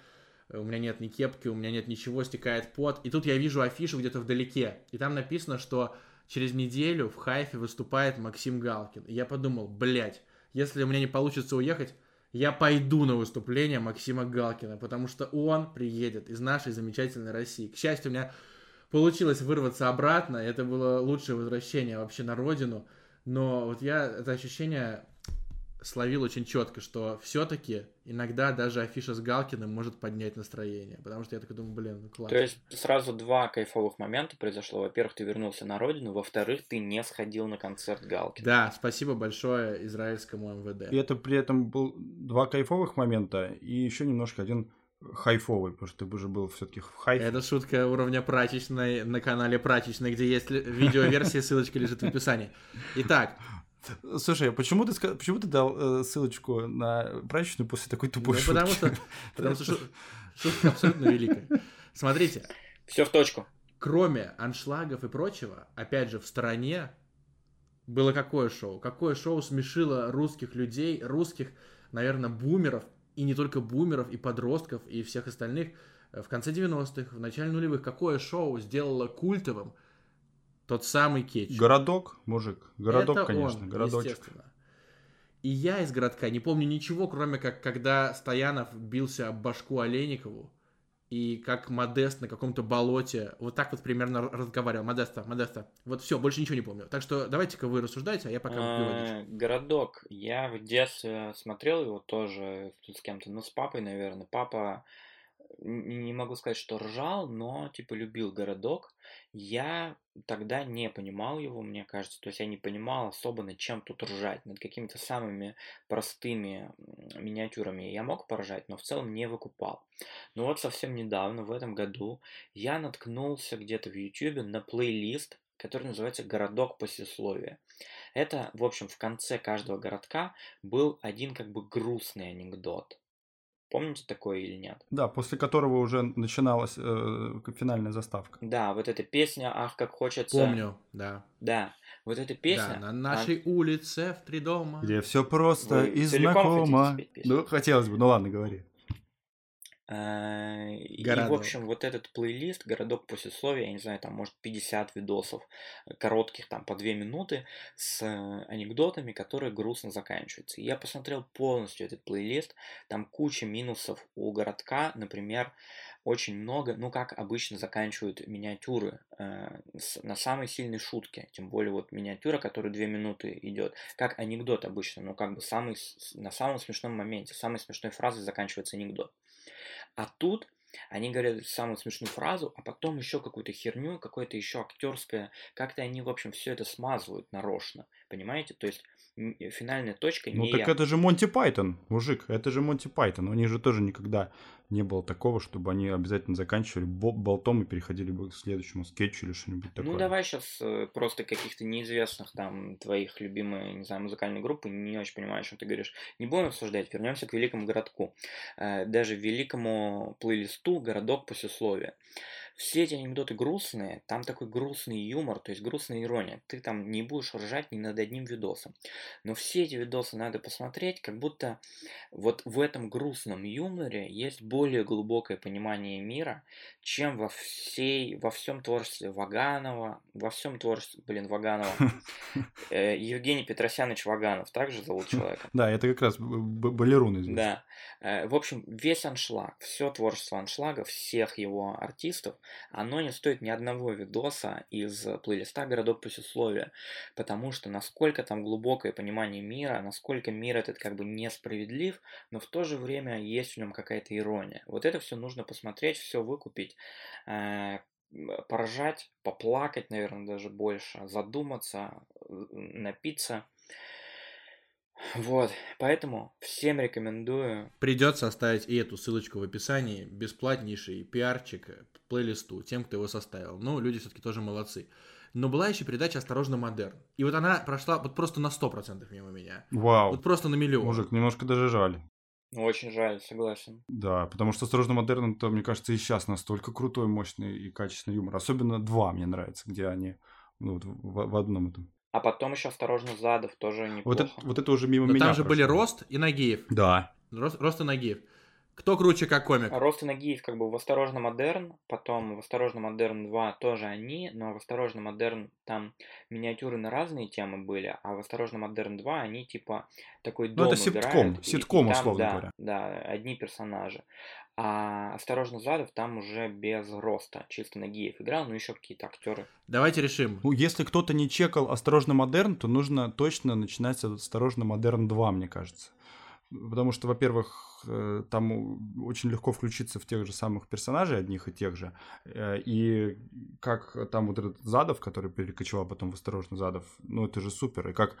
S1: у меня нет ни кепки, у меня нет ничего, стекает пот. И тут я вижу афишу где-то вдалеке, и там написано, что через неделю в хайфе выступает Максим Галкин. И я подумал, блядь, если у меня не получится уехать, я пойду на выступление Максима Галкина, потому что он приедет из нашей замечательной России. К счастью, у меня получилось вырваться обратно, это было лучшее возвращение вообще на родину, но вот я это ощущение словил очень четко, что все-таки иногда даже афиша с Галкиным может поднять настроение. Потому что я такой думаю, блин, ну классно.
S3: То есть сразу два кайфовых момента произошло. Во-первых, ты вернулся на родину, во-вторых, ты не сходил на концерт Галкина.
S1: Да, спасибо большое израильскому МВД.
S2: И это при этом был два кайфовых момента и еще немножко один хайфовый, потому что ты уже был все-таки в хайфе.
S1: Это шутка уровня прачечной на канале прачечной, где есть видеоверсия, ссылочка лежит в описании. Итак,
S2: Слушай, а почему ты, почему ты дал э, ссылочку на прачечную после такой тупой ну, шутки?
S1: Потому что, потому что шутка абсолютно великая. Смотрите.
S3: Все в точку.
S1: Кроме аншлагов и прочего, опять же, в стороне было какое шоу? Какое шоу смешило русских людей, русских, наверное, бумеров, и не только бумеров, и подростков, и всех остальных в конце 90-х, в начале нулевых. Какое шоу сделало культовым – тот самый кетчуп.
S2: Городок, мужик. Городок,
S1: Это
S2: конечно.
S1: Он,
S2: городочек.
S1: естественно. И я из городка не помню ничего, кроме как когда Стоянов бился об башку Олейникову, и как Модест на каком-то болоте вот так вот примерно разговаривал. Модеста, Модеста. Вот все, больше ничего не помню. Так что давайте-ка вы рассуждайте, а я пока
S3: а, Городок. Я в детстве смотрел его тоже с кем-то, ну, с папой, наверное. Папа не могу сказать, что ржал, но типа любил городок. Я тогда не понимал его, мне кажется. То есть я не понимал особо над чем тут ржать, над какими-то самыми простыми миниатюрами. Я мог поржать, но в целом не выкупал. Но вот совсем недавно, в этом году, я наткнулся где-то в YouTube на плейлист, который называется «Городок послесловия». Это, в общем, в конце каждого городка был один как бы грустный анекдот. Помните такое или нет?
S2: Да, после которого уже начиналась э, финальная заставка.
S3: Да, вот эта песня «Ах, как хочется...»
S1: Помню, да.
S3: Да, вот эта песня...
S1: Да, на нашей улице в три дома.
S2: Где все просто
S3: Вы
S2: и знакомо.
S3: хотите спеть песню?
S2: Ну, хотелось бы, ну ладно, говори.
S3: Э, И, в
S1: Городок.
S3: общем, вот этот плейлист «Городок послесловия», я не знаю, там, может, 50 видосов э, коротких, там, по 2 минуты, с э, анекдотами, которые грустно заканчиваются. И я посмотрел полностью этот плейлист, там куча минусов у городка, например, очень много, ну, как обычно заканчивают миниатюры э, с- на самой сильной шутке, тем более вот миниатюра, которая 2 минуты идет, как анекдот обычно, ну, как бы самый, на самом смешном моменте, самой смешной фразой заканчивается анекдот. А тут они говорят самую смешную фразу, а потом еще какую-то херню, какое-то еще актерское. Как-то они, в общем, все это смазывают нарочно. Понимаете? То есть финальная точка
S2: Ну
S3: не
S2: так это же Монти Пайтон, мужик, это же Монти Пайтон. У них же тоже никогда не было такого, чтобы они обязательно заканчивали бо- болтом и переходили бы к следующему скетчу или что-нибудь такое.
S3: Ну, давай сейчас просто каких-то неизвестных там твоих любимых, не знаю, музыкальной группы, не очень понимаю, о чем ты говоришь. Не будем обсуждать, вернемся к великому городку. Э, Даже великому плейлисту «Городок послесловия». Все эти анекдоты грустные, там такой грустный юмор, то есть грустная ирония. Ты там не будешь ржать ни над одним видосом. Но все эти видосы надо посмотреть, как будто вот в этом грустном юморе есть более глубокое понимание мира, чем во всей, во всем творчестве Ваганова, во всем творчестве, блин, Ваганова, э, Евгений Петросянович Ваганов, также зовут человека.
S2: Да, это как раз балерун известный.
S3: Да. Э, В общем, весь аншлаг, все творчество аншлага, всех его артистов, оно не стоит ни одного видоса из плейлиста «Городок послесловия», потому что насколько там глубокое понимание мира, насколько мир этот как бы несправедлив, но в то же время есть в нем какая-то ирония. Вот это все нужно посмотреть, все выкупить, э, м, поржать, поплакать, наверное, даже больше, задуматься, э, напиться. Вот, поэтому всем рекомендую.
S1: Придется оставить и эту ссылочку в описании. Бесплатнейший пиарчик плейлисту тем, кто его составил. Ну, люди все-таки тоже молодцы. Но была еще передача «Осторожно, модерн». И вот она прошла вот просто на 100% мимо меня.
S2: Вау.
S1: Вот просто на миллион.
S2: Мужик, немножко даже жаль.
S3: Очень жаль, согласен.
S2: Да, потому что «Осторожно, модерн» это, мне кажется, и сейчас настолько крутой, мощный и качественный юмор. Особенно два мне нравится, где они ну, вот в, в одном этом.
S3: А потом еще осторожно Задов тоже неплохо.
S2: Вот это, вот это уже мимо
S1: Но
S2: меня
S1: там же были
S2: прошло.
S1: Рост и Нагиев.
S2: Да.
S1: Рост, Рост и Нагиев. Кто круче как комик?
S3: Рост и Нагиев как бы в «Осторожно, модерн», потом в «Осторожно, модерн 2» тоже они, но в «Осторожно, модерн» там миниатюры на разные темы были, а в «Осторожно, модерн 2» они типа такой
S2: Ну,
S3: дом
S2: это ситком,
S3: и-
S2: ситком,
S3: и там,
S2: условно
S3: да,
S2: говоря.
S3: Да, одни персонажи. А «Осторожно, Задов» там уже без роста, чисто Нагиев играл, ну еще какие-то актеры.
S1: Давайте решим.
S2: Ну, если кто-то не чекал «Осторожно, модерн», то нужно точно начинать с «Осторожно, модерн 2», мне кажется. Потому что, во-первых, э, там очень легко включиться в тех же самых персонажей, одних и тех же. Э, И как там вот этот Задов, который перекочевал потом в «Осторожно, Задов», ну это же супер. И как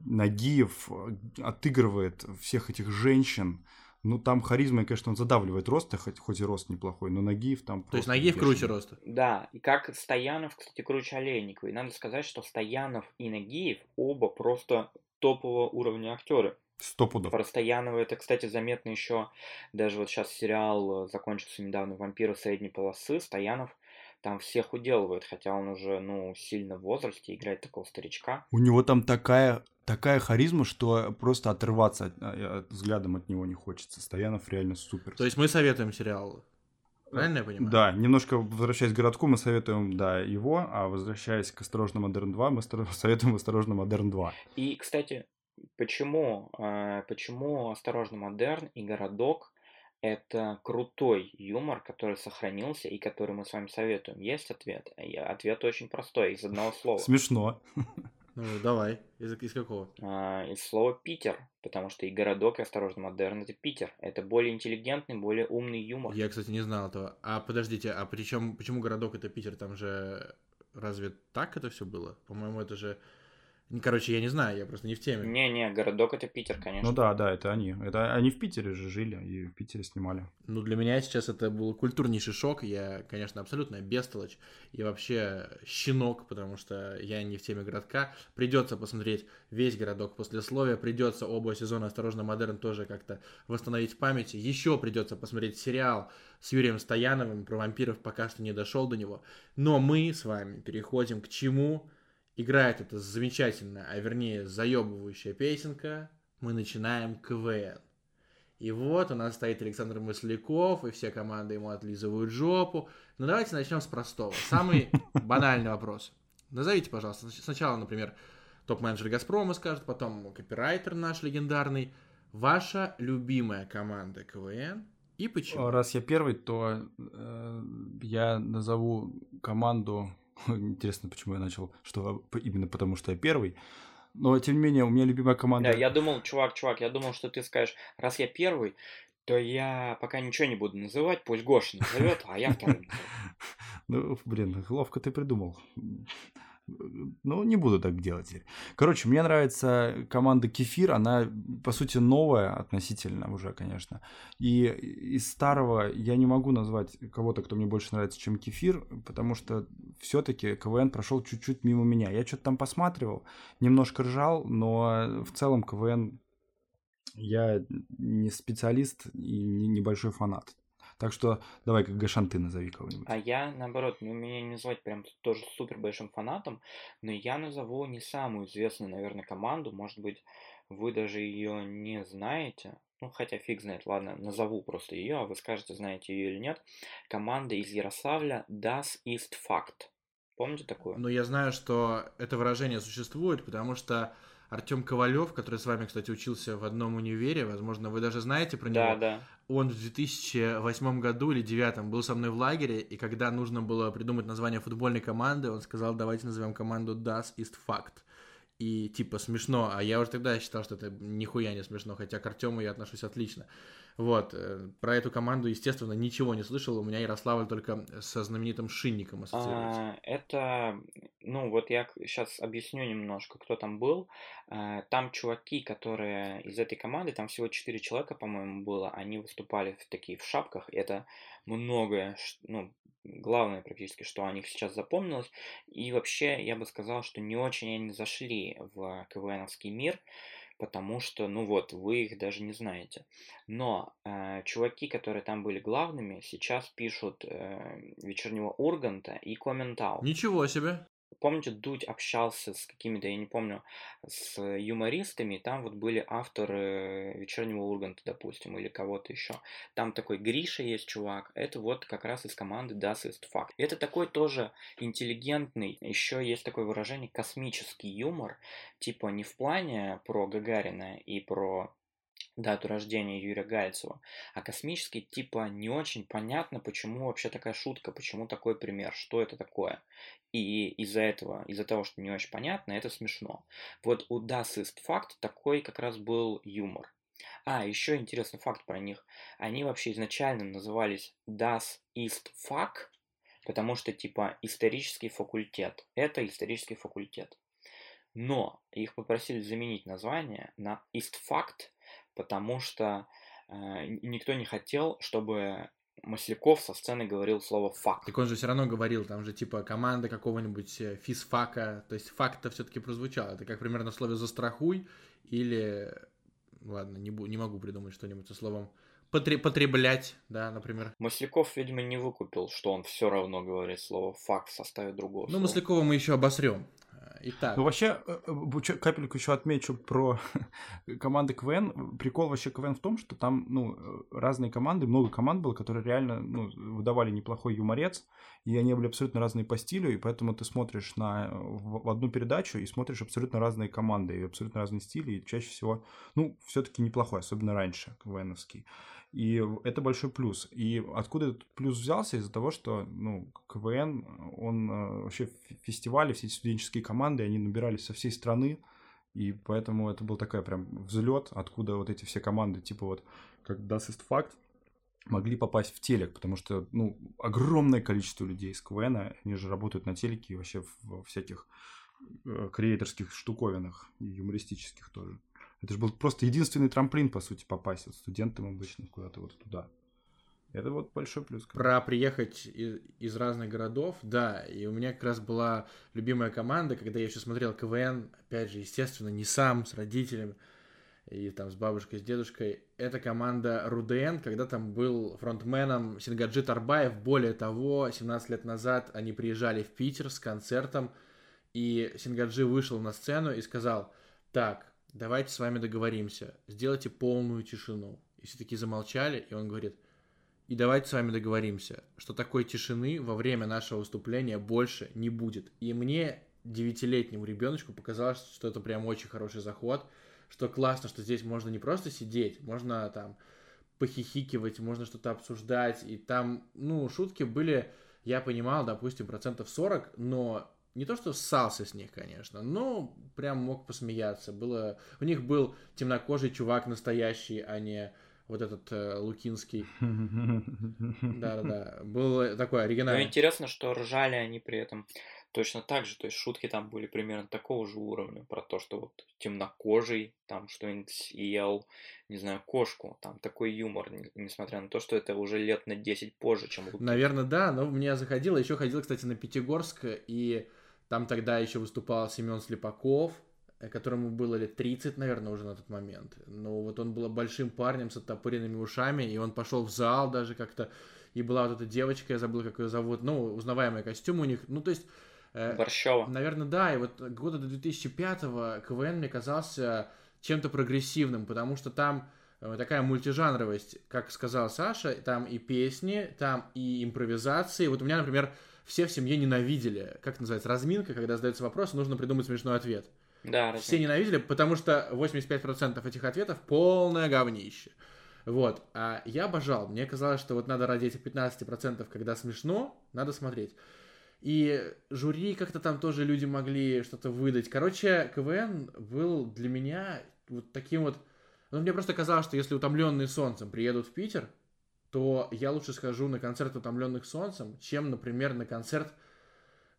S2: Нагиев отыгрывает всех этих женщин. Ну, там харизмой, конечно, он задавливает рост, хоть, хоть и рост неплохой, но Нагиев там
S1: То есть Нагиев
S2: бешеный.
S1: круче Роста.
S3: Да, и как Стоянов, кстати, круче Олейникова. И надо сказать, что Стоянов и Нагиев оба просто топового уровня актеры.
S2: Сто пудов.
S3: Про Стоянова это, кстати, заметно еще, даже вот сейчас сериал э, закончился недавно «Вампиры средней полосы», Стоянов там всех уделывает, хотя он уже, ну, сильно в возрасте, играет такого старичка.
S2: У него там такая, такая харизма, что просто отрываться от- а, от- взглядом от него не хочется. Стоянов реально супер.
S1: То есть мы советуем сериал. Правильно я понимаю?
S2: Да, немножко возвращаясь к городку, мы советуем, да, его, а возвращаясь к «Осторожно, Модерн 2», мы советуем «Осторожно, Модерн 2».
S3: И, кстати, почему, э, почему «Осторожно, модерн» и «Городок» — это крутой юмор, который сохранился и который мы с вами советуем? Есть ответ? И Ответ очень простой, из одного слова.
S2: Смешно.
S1: Ну, давай. Из, из какого?
S3: А, из слова Питер, потому что и городок, и осторожно модерн это Питер. Это более интеллигентный, более умный юмор.
S1: Я, кстати, не знал этого. А подождите, а причем, почему городок это Питер? Там же разве так это все было? По-моему, это же Короче, я не знаю, я просто не в теме.
S3: Не-не, городок это Питер, конечно.
S2: Ну да, да, это они. Это они в Питере же жили и в Питере снимали.
S1: Ну, для меня сейчас это был культурнейший шок. Я, конечно, абсолютно бестолочь и вообще щенок, потому что я не в теме городка. Придется посмотреть весь городок после слова. Придется оба сезона «Осторожно, модерн» тоже как-то восстановить в памяти. Еще придется посмотреть сериал с Юрием Стояновым про вампиров, пока что не дошел до него. Но мы с вами переходим к чему? Играет эта замечательная, а вернее заебывающая песенка, мы начинаем КВН. И вот у нас стоит Александр Масляков, и все команды ему отлизывают жопу. Но давайте начнем с простого. Самый банальный вопрос. Назовите, пожалуйста, сначала, например, топ-менеджер Газпрома скажет, потом копирайтер наш легендарный. Ваша любимая команда КВН и почему?
S2: Раз я первый, то э, я назову команду Интересно, почему я начал, что именно потому, что я первый. Но, тем не менее, у меня любимая команда...
S3: Да, я думал, чувак, чувак, я думал, что ты скажешь, раз я первый, то я пока ничего не буду называть, пусть Гоша назовет, а я второй.
S2: Ну, блин, ловко ты придумал. Ну, не буду так делать теперь. Короче, мне нравится команда Кефир. Она, по сути, новая относительно уже, конечно. И из старого я не могу назвать кого-то, кто мне больше нравится, чем Кефир, потому что все-таки КВН прошел чуть-чуть мимо меня. Я что-то там посматривал, немножко ржал, но в целом КВН я не специалист и не небольшой фанат. Так что давай как Гашан ты назови кого-нибудь.
S3: А я, наоборот, ну, меня не называть прям тоже супер большим фанатом, но я назову не самую известную, наверное, команду. Может быть, вы даже ее не знаете. Ну, хотя фиг знает, ладно, назову просто ее, а вы скажете, знаете ее или нет. Команда из Ярославля Das ist Fakt. Помните такую?
S1: Ну, я знаю, что это выражение существует, потому что Артем Ковалев, который с вами, кстати, учился в одном универе, возможно, вы даже знаете про него.
S3: Да, да.
S1: Он в 2008 году или 2009 был со мной в лагере, и когда нужно было придумать название футбольной команды, он сказал, давайте назовем команду Das ist Fakt и типа смешно, а я уже тогда считал, что это нихуя не смешно, хотя к Артему я отношусь отлично. Вот, э, про эту команду, естественно, ничего не слышал, у меня Ярославль только со знаменитым Шинником ассоциируется.
S3: А, это, ну вот я сейчас объясню немножко, кто там был. А, там чуваки, которые из этой команды, там всего 4 человека, по-моему, было, они выступали в такие в шапках, это многое, ну, главное практически, что о них сейчас запомнилось. И вообще, я бы сказал, что не очень они зашли в КВНовский мир, потому что, ну вот, вы их даже не знаете. Но э, чуваки, которые там были главными, сейчас пишут э, вечернего Урганта и Комментал.
S1: Ничего себе!
S3: Помните, Дудь общался с какими-то, я не помню, с юмористами, там вот были авторы «Вечернего Урганта», допустим, или кого-то еще. Там такой Гриша есть чувак, это вот как раз из команды Das ist Fakt. Это такой тоже интеллигентный, еще есть такое выражение космический юмор, типа не в плане про Гагарина и про дату рождения Юрия Гальцева, а космический типа не очень понятно, почему вообще такая шутка, почему такой пример, что это такое. И из-за этого, из-за того, что не очень понятно, это смешно. Вот у Das ist Fakt такой как раз был юмор. А, еще интересный факт про них. Они вообще изначально назывались Das ist Fuck, потому что типа исторический факультет. Это исторический факультет. Но их попросили заменить название на Ist Fact, потому что э, никто не хотел, чтобы Масляков со сцены говорил слово «факт».
S1: Так он же все равно говорил, там же типа команда какого-нибудь э, физфака, то есть факт-то все-таки прозвучал. Это как примерно в слове «застрахуй» или... Ладно, не, бу- не могу придумать что-нибудь со словом потреблять, да, например.
S3: Масляков, видимо, не выкупил, что он все равно говорит слово «факт» в составе другого
S1: Ну, Маслякова мы еще обосрем.
S2: Итак. Ну, вообще, э, э, капельку еще отмечу про команды КВН. Прикол вообще КВН в том, что там, ну, разные команды, много команд было, которые реально, ну, выдавали неплохой юморец, и они были абсолютно разные по стилю, и поэтому ты смотришь на, в одну передачу и смотришь абсолютно разные команды, и абсолютно разные стили, и чаще всего, ну, все-таки неплохой, особенно раньше, КВНовский. И это большой плюс. И откуда этот плюс взялся? Из-за того, что ну, КВН, он э, вообще фестивали, все студенческие команды, они набирались со всей страны, и поэтому это был такой прям взлет, откуда вот эти все команды, типа вот как Das ist Fakt, могли попасть в телек, потому что, ну, огромное количество людей из КВН, они же работают на телеке и вообще в всяких э, креаторских штуковинах юмористических тоже. Это же был просто единственный трамплин, по сути, попасть вот студентам обычно куда-то вот туда. Это вот большой плюс.
S1: Про приехать из, из разных городов, да, и у меня как раз была любимая команда, когда я еще смотрел КВН, опять же, естественно, не сам, с родителями, и там с бабушкой, с дедушкой. Это команда Руден, когда там был фронтменом Сингаджи Тарбаев. Более того, 17 лет назад они приезжали в Питер с концертом, и Сингаджи вышел на сцену и сказал, так, давайте с вами договоримся, сделайте полную тишину. И все таки замолчали, и он говорит, и давайте с вами договоримся, что такой тишины во время нашего выступления больше не будет. И мне, девятилетнему ребеночку, показалось, что это прям очень хороший заход, что классно, что здесь можно не просто сидеть, можно там похихикивать, можно что-то обсуждать, и там, ну, шутки были, я понимал, допустим, процентов 40, но не то, что ссался с них, конечно, но прям мог посмеяться. Было... У них был темнокожий чувак настоящий, а не вот этот э, Лукинский. Да-да-да. Был такой оригинальный.
S3: Ну, интересно, что ржали они при этом точно так же. То есть шутки там были примерно такого же уровня. Про то, что вот темнокожий там что-нибудь съел, не знаю, кошку. Там такой юмор, несмотря на то, что это уже лет на 10 позже, чем
S1: Лукин. Наверное, да. Но мне заходило. Еще ходил, кстати, на Пятигорск. И там тогда еще выступал Семен Слепаков Э, которому было лет 30, наверное, уже на тот момент. Но вот он был большим парнем с оттопыренными ушами, и он пошел в зал даже как-то, и была вот эта девочка, я забыл, как ее зовут, ну, узнаваемый костюм у них, ну, то есть...
S3: Э, Борщева.
S1: Наверное, да, и вот года до 2005-го КВН мне казался чем-то прогрессивным, потому что там э, такая мультижанровость, как сказал Саша, там и песни, там и импровизации. Вот у меня, например, все в семье ненавидели, как называется, разминка, когда задается вопрос, нужно придумать смешной ответ.
S3: Да,
S1: Все ненавидели, потому что 85% этих ответов полное говнище. Вот. А я обожал. Мне казалось, что вот надо ради этих 15%, когда смешно, надо смотреть. И жюри как-то там тоже люди могли что-то выдать. Короче, КВН был для меня вот таким вот... Ну, мне просто казалось, что если утомленные солнцем приедут в Питер, то я лучше схожу на концерт утомленных солнцем, чем, например, на концерт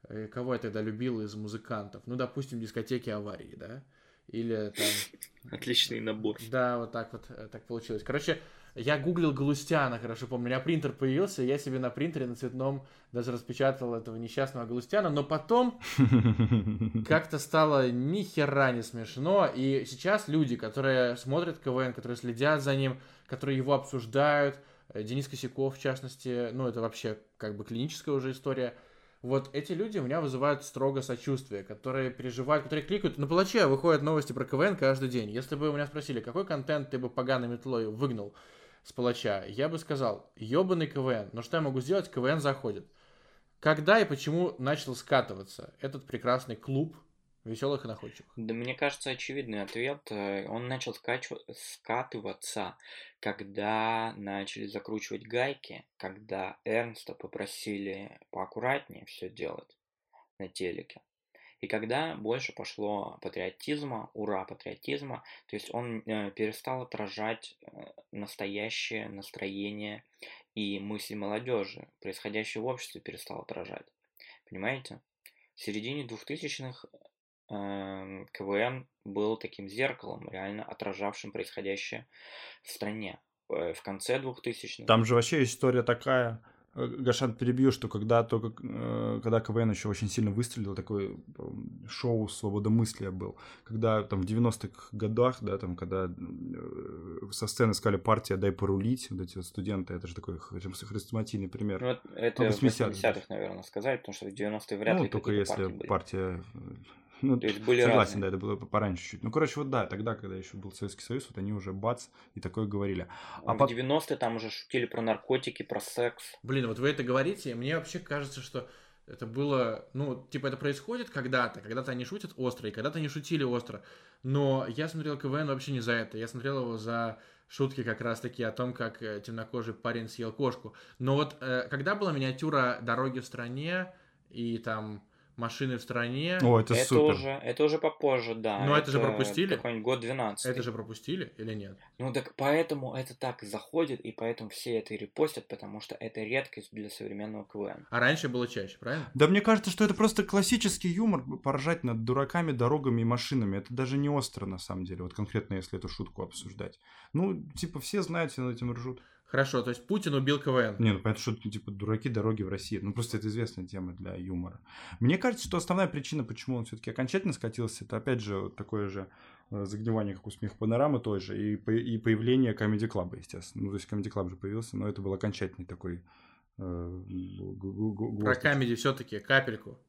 S1: Э, кого я тогда любил из музыкантов? Ну, допустим, дискотеки аварии, да? Или там...
S3: Отличный набор.
S1: Да, вот так вот э, так получилось. Короче, я гуглил Галустяна, хорошо помню. У меня принтер появился, я себе на принтере на цветном даже распечатал этого несчастного Галустяна, но потом как-то стало ни хера не смешно. И сейчас люди, которые смотрят КВН, которые следят за ним, которые его обсуждают, Денис Косяков, в частности, ну, это вообще как бы клиническая уже история – вот эти люди у меня вызывают строго сочувствие, которые переживают, которые кликают. На палаче выходят новости про КВН каждый день. Если бы у меня спросили, какой контент ты бы поганой метлой выгнал с палача, я бы сказал, ебаный КВН. Но что я могу сделать? КВН заходит. Когда и почему начал скатываться этот прекрасный клуб Веселых и находчивых.
S3: Да мне кажется, очевидный ответ. Э, он начал скач... скатываться, когда начали закручивать гайки, когда Эрнста попросили поаккуратнее все делать на телеке. И когда больше пошло патриотизма, ура патриотизма, то есть он э, перестал отражать э, настоящее настроение и мысли молодежи, происходящее в обществе перестал отражать. Понимаете? В середине 2000-х Эм, КВН был таким зеркалом, реально отражавшим происходящее в стране. Э, в конце 2000-х...
S2: Там же вообще история такая, э, Гашан перебью, что когда только э, когда КВН еще очень сильно выстрелил, такое шоу свободомыслия был, когда там в 90-х годах, да, там, когда со сцены сказали партия «дай порулить», вот эти вот студенты, это же такой хрестоматийный пример. Ну,
S3: это ну, в 80-х, наверное, сказать, потому что в 90-е вряд
S2: ну,
S3: ли
S2: только если
S3: были.
S2: партия ну, То есть были согласен, разные. да, это было пораньше чуть-чуть. Ну, короче, вот да, тогда, когда еще был Советский Союз, вот они уже бац и такое говорили.
S3: А в по... 90-е там уже шутили про наркотики, про секс.
S1: Блин, вот вы это говорите, мне вообще кажется, что это было, ну, типа, это происходит когда-то, когда-то они шутят остро, и когда-то они шутили остро. Но я смотрел КВН вообще не за это. Я смотрел его за шутки как раз-таки о том, как э, темнокожий парень съел кошку. Но вот э, когда была миниатюра «Дороги в стране» и там машины в стране.
S2: О, это,
S3: Это
S2: супер.
S3: уже, это уже попозже, да.
S1: Но это же пропустили?
S3: Какой-нибудь год 12.
S1: Это же пропустили или нет?
S3: Ну так поэтому это так заходит, и поэтому все это и репостят, потому что это редкость для современного КВН.
S1: А раньше было чаще, правильно?
S2: Да мне кажется, что это просто классический юмор, поржать над дураками, дорогами и машинами. Это даже не остро, на самом деле, вот конкретно если эту шутку обсуждать. Ну, типа, все знают, все над этим ржут.
S1: Хорошо, то есть Путин убил КВН.
S2: Не, ну понятно, что типа дураки дороги в России. Ну просто это известная тема для юмора. Мне кажется, что основная причина, почему он все-таки окончательно скатился, это опять же такое же э, загнивание, как у смех панорамы той же, и, и появление Comedy Club, естественно. Ну, то есть Comedy Club же появился, но это был окончательный такой э,
S1: Про камеди все-таки капельку.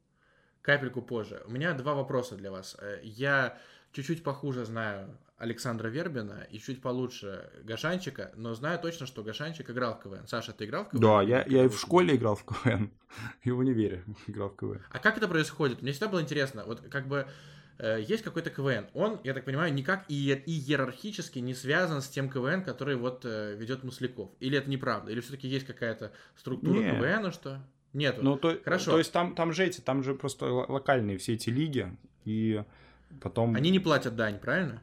S1: Капельку позже. У меня два вопроса для вас. Э, Я чуть-чуть похуже знаю Александра Вербина и чуть получше Гашанчика, но знаю точно, что Гашанчик играл в КВН. Саша, ты играл в КВН?
S2: Да, я, я и в школе играл в КВН, и в универе играл в КВН.
S1: А как это происходит? Мне всегда было интересно. Вот как бы э, есть какой-то КВН. Он, я так понимаю, никак и, и иерархически не связан с тем КВН, который вот э, ведет Масляков. Или это неправда? Или все-таки есть какая-то структура
S2: Не.
S1: КВН, что? Нету.
S2: Ну, то,
S1: Хорошо.
S2: то есть там, там же эти, там же просто локальные все эти лиги, и потом...
S1: Они не платят дань, правильно?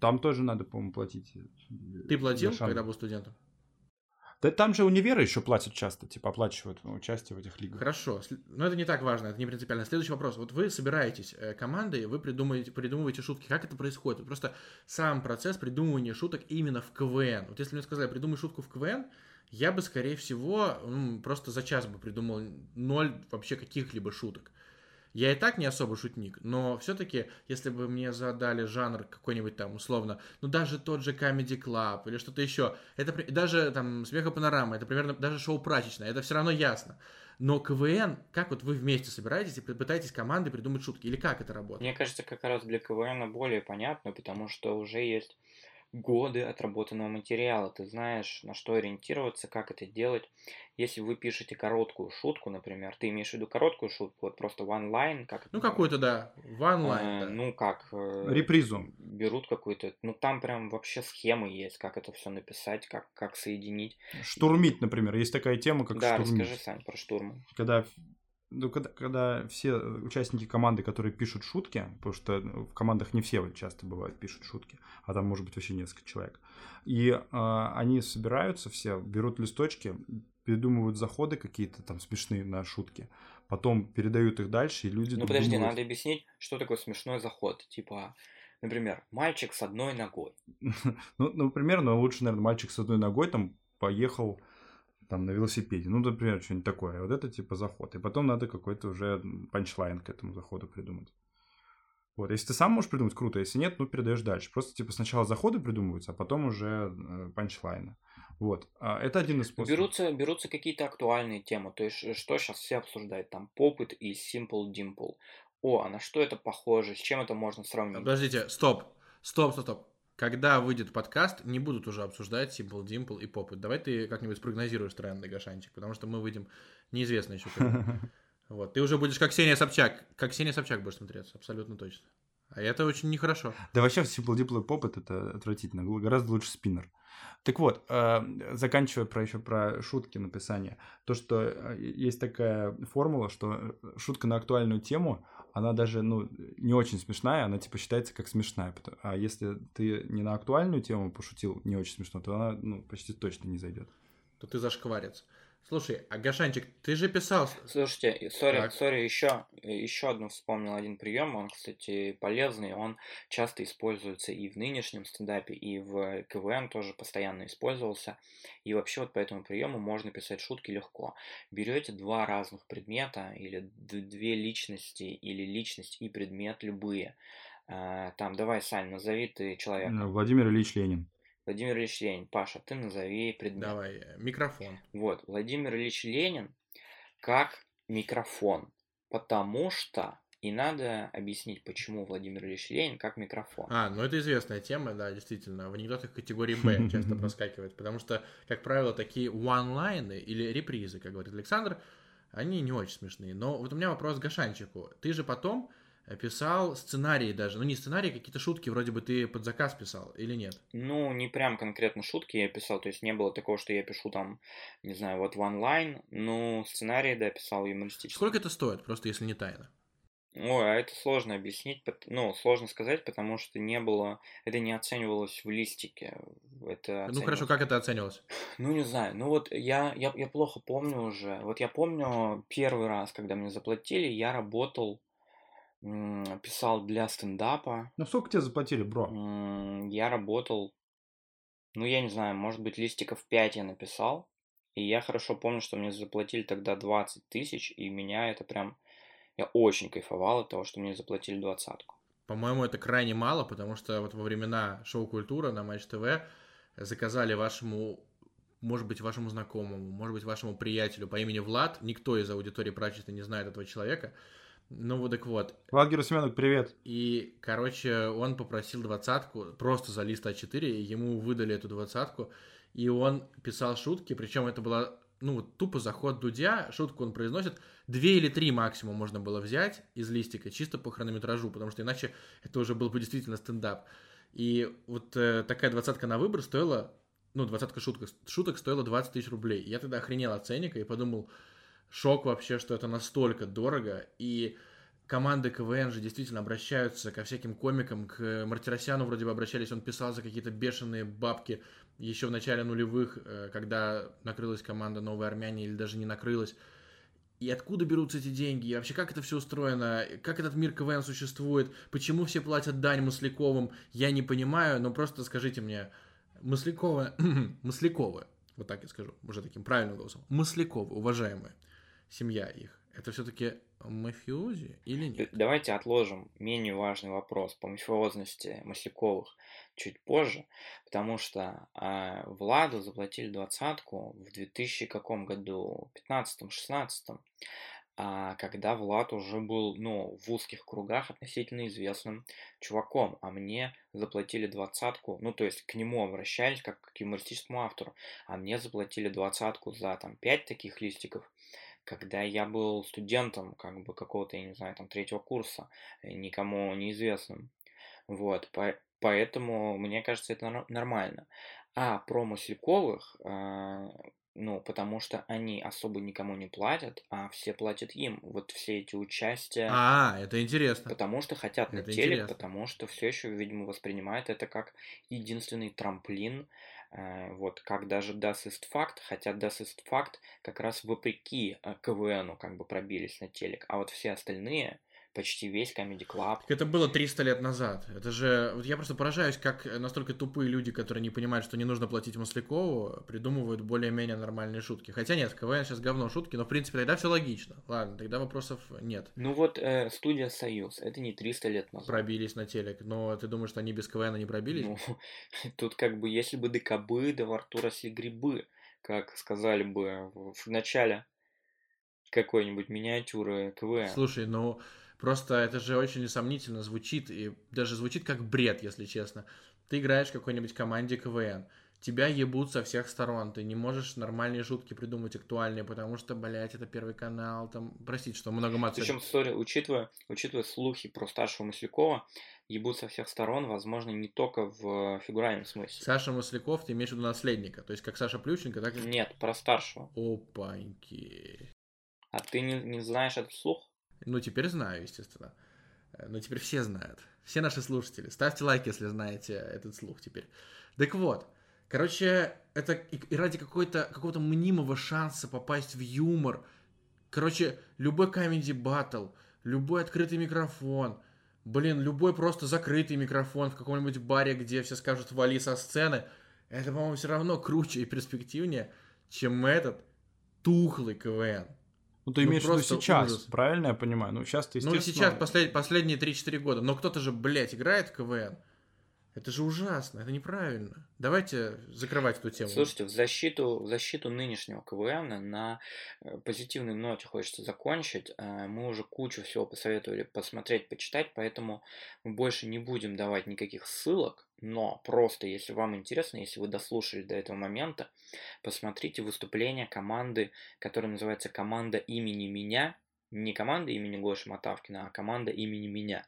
S2: Там тоже надо, по-моему, платить.
S1: Ты платил,
S2: Гашан.
S1: когда был студентом?
S2: Да там же универы еще платят часто, типа оплачивают ну, участие в этих лигах.
S1: Хорошо, но это не так важно, это не принципиально. Следующий вопрос. Вот вы собираетесь э, командой, вы придумываете, придумываете шутки. Как это происходит? Просто сам процесс придумывания шуток именно в КВН. Вот если мне сказали, придумай шутку в КВН, я бы, скорее всего, просто за час бы придумал ноль вообще каких-либо шуток. Я и так не особо шутник, но все-таки, если бы мне задали жанр какой-нибудь там, условно, ну даже тот же Comedy Club или что-то еще, это даже там смеха панорама, это примерно даже шоу прачечная, это все равно ясно. Но КВН, как вот вы вместе собираетесь и пытаетесь командой придумать шутки? Или как это работает?
S3: Мне кажется, как раз для КВН более понятно, потому что уже есть годы отработанного материала. Ты знаешь, на что ориентироваться, как это делать. Если вы пишете короткую шутку, например, ты имеешь в виду короткую шутку, вот просто one line, как
S1: Ну, какой-то, да, в онлайн,
S3: Э,
S1: да.
S3: Ну как? э,
S2: Репризу.
S3: Берут какую-то, ну там прям вообще схемы есть, как это все написать, как, как соединить.
S2: Штурмить, например. Есть такая тема, как
S3: да,
S2: штурмить.
S3: расскажи, Сань, про штурман.
S2: Когда, ну, когда, когда все участники команды, которые пишут шутки, потому что в командах не все часто бывают пишут шутки, а там может быть вообще несколько человек, и а, они собираются все, берут листочки, придумывают заходы какие-то там смешные на шутки, потом передают их дальше, и люди
S3: Ну подожди,
S2: додумывают.
S3: надо объяснить, что такое смешной заход. Типа, например, мальчик с одной ногой.
S2: Ну, например, но лучше, наверное, мальчик с одной ногой там поехал там на велосипеде. Ну, например, что-нибудь такое. Вот это типа заход. И потом надо какой-то уже панчлайн к этому заходу придумать. Вот, если ты сам можешь придумать, круто. Если нет, ну, передаешь дальше. Просто, типа, сначала заходы придумываются, а потом уже э, панчлайны. Вот. А это один из способов.
S3: Берутся, берутся какие-то актуальные темы. То есть, ш- что сейчас все обсуждают? Там попыт и Simple Dimple. О, а на что это похоже? С чем это можно сравнить?
S1: Подождите, стоп, стоп, стоп, стоп. Когда выйдет подкаст, не будут уже обсуждать Simple Dimple и Попыт. Давай ты как-нибудь спрогнозируешь тренды, Гашанчик, потому что мы выйдем неизвестно еще когда. Вот, ты уже будешь как Ксения Собчак. Как Ксения Собчак будешь смотреться, абсолютно точно. А это очень нехорошо.
S2: Да вообще Simple Diplo Pop это отвратительно. Гораздо лучше спиннер. Так вот, э, заканчивая про еще про шутки написания, то, что э, есть такая формула, что шутка на актуальную тему, она даже, ну, не очень смешная, она типа считается как смешная. А если ты не на актуальную тему пошутил не очень смешно, то она, ну, почти точно не зайдет.
S1: То ты зашкварец. Слушай, а Гашанчик, ты же писал...
S3: Слушайте, сори, сори, еще, еще одну вспомнил один прием, он, кстати, полезный, он часто используется и в нынешнем стендапе, и в КВН тоже постоянно использовался. И вообще вот по этому приему можно писать шутки легко. Берете два разных предмета, или две личности, или личность и предмет, любые. А, Там, давай, Сань, назови ты человека.
S2: Ну, Владимир Ильич Ленин.
S3: Владимир Ильич Ленин. Паша, ты назови предмет.
S1: Давай, э, микрофон.
S3: Вот, Владимир Ильич Ленин как микрофон. Потому что, и надо объяснить, почему Владимир Ильич Ленин как микрофон.
S1: А, ну это известная тема, да, действительно. В анекдотах категории Б часто проскакивает, потому что, как правило, такие one-лайны или репризы, как говорит Александр, они не очень смешные. Но вот у меня вопрос к Гашанчику. Ты же потом писал сценарии даже. Ну, не сценарии, какие-то шутки вроде бы ты под заказ писал или нет?
S3: Ну, не прям конкретно шутки я писал, то есть не было такого, что я пишу там, не знаю, вот в онлайн, ну, сценарии, да, писал юмористические.
S1: Сколько это стоит, просто если не тайна?
S3: Ой, а это сложно объяснить, ну, сложно сказать, потому что не было, это не оценивалось в листике. Это
S1: Ну хорошо, как это оценивалось?
S3: Ну, не знаю, ну вот я, я, я плохо помню уже. Вот я помню первый раз, когда мне заплатили, я работал, писал для стендапа.
S2: Ну, сколько тебе заплатили, бро?
S3: Я работал, ну, я не знаю, может быть, листиков 5 я написал. И я хорошо помню, что мне заплатили тогда 20 тысяч, и меня это прям я очень кайфовал от того, что мне заплатили двадцатку.
S1: По-моему, это крайне мало, потому что вот во времена шоу «Культура» на Матч ТВ заказали вашему, может быть, вашему знакомому, может быть, вашему приятелю по имени Влад. Никто из аудитории прачечной не знает этого человека. Ну вот так вот.
S2: Влад Герасименок, привет.
S1: И, короче, он попросил двадцатку просто за лист А4, и ему выдали эту двадцатку, и он писал шутки, причем это была ну, тупо заход Дудя, шутку он произносит, две или три максимум можно было взять из листика, чисто по хронометражу, потому что иначе это уже был бы действительно стендап. И вот э, такая двадцатка на выбор стоила, ну, двадцатка шуток, шуток стоила 20 тысяч рублей. Я тогда охренел от ценника и подумал, шок вообще, что это настолько дорого. И команды КВН же действительно обращаются ко всяким комикам, к Мартиросяну вроде бы обращались, он писал за какие-то бешеные бабки еще в начале нулевых, э, когда накрылась команда «Новая Армяне» или даже не накрылась. И откуда берутся эти деньги? И вообще, как это все устроено? Как этот мир КВН существует? Почему все платят дань Масляковым? Я не понимаю, но просто скажите мне, Масляковы, Масляковы, вот так я скажу, уже таким правильным голосом, Масляковы, уважаемые, семья их, это все-таки мафиози или нет?
S3: Давайте отложим менее важный вопрос по мафиозности Масляковых чуть позже, потому что э, Владу заплатили двадцатку в 2000 каком году, 15-16, а, когда Влад уже был, ну, в узких кругах относительно известным чуваком, а мне заплатили двадцатку, ну, то есть к нему обращались как к юмористическому автору, а мне заплатили двадцатку за, там, пять таких листиков, когда я был студентом, как бы, какого-то, я не знаю, там, третьего курса, э, никому неизвестным. Вот, по поэтому, мне кажется, это нормально. А про Масляковых, э, ну, потому что они особо никому не платят, а все платят им. Вот все эти участия.
S1: А, это интересно.
S3: Потому что хотят это на телек, интересно. потому что все еще, видимо, воспринимают это как единственный трамплин вот, как даже Das ist Fact, хотя Das ist Fact как раз вопреки э, КВНу как бы пробились на телек, а вот все остальные, почти весь Comedy Club.
S1: Так это было 300 лет назад. Это же... Вот я просто поражаюсь, как настолько тупые люди, которые не понимают, что не нужно платить Маслякову, придумывают более-менее нормальные шутки. Хотя нет, КВН сейчас говно шутки, но в принципе тогда все логично. Ладно, тогда вопросов нет.
S3: Ну вот э, студия Союз, это не 300 лет назад.
S1: Пробились на телек, но ты думаешь, что они без КВН не пробились? Ну,
S3: тут как бы, если бы докобы, да во рту росли грибы, как сказали бы в начале какой-нибудь миниатюры КВН.
S1: Слушай, ну... Просто это же очень сомнительно звучит, и даже звучит как бред, если честно. Ты играешь в какой-нибудь команде КВН, тебя ебут со всех сторон, ты не можешь нормальные шутки придумать актуальные, потому что, блядь, это первый канал, там, простите, что много мат.
S3: Причем, сори, учитывая, учитывая слухи про старшего Маслякова, ебут со всех сторон, возможно, не только в фигуральном смысле.
S1: Саша Масляков, ты имеешь в виду наследника, то есть как Саша Плющенко, так и...
S3: Нет, про старшего.
S1: Опаньки.
S3: А ты не, не знаешь этот слух?
S1: Ну, теперь знаю, естественно. Э, ну, теперь все знают. Все наши слушатели. Ставьте лайк, если знаете этот слух теперь. Так вот, короче, это и ради какой-то, какого-то мнимого шанса попасть в юмор. Короче, любой комедий батл, любой открытый микрофон, блин, любой просто закрытый микрофон в каком-нибудь баре, где все скажут «вали со сцены», это, по-моему, все равно круче и перспективнее, чем этот тухлый КВН.
S2: Ну, ты ну, имеешь в виду сейчас, ужас. правильно я понимаю? Ну, сейчас ты,
S1: Ну, сейчас, послед... последние 3-4 года. Но кто-то же, блядь, играет в КВН. Это же ужасно, это неправильно. Давайте закрывать эту тему.
S3: Слушайте, в защиту, в защиту нынешнего КВН на э, позитивной ноте хочется закончить. Э, мы уже кучу всего посоветовали посмотреть, почитать, поэтому мы больше не будем давать никаких ссылок. Но просто, если вам интересно, если вы дослушали до этого момента, посмотрите выступление команды, которая называется «Команда имени меня», не команда имени Гоши Матавкина, а команда имени меня.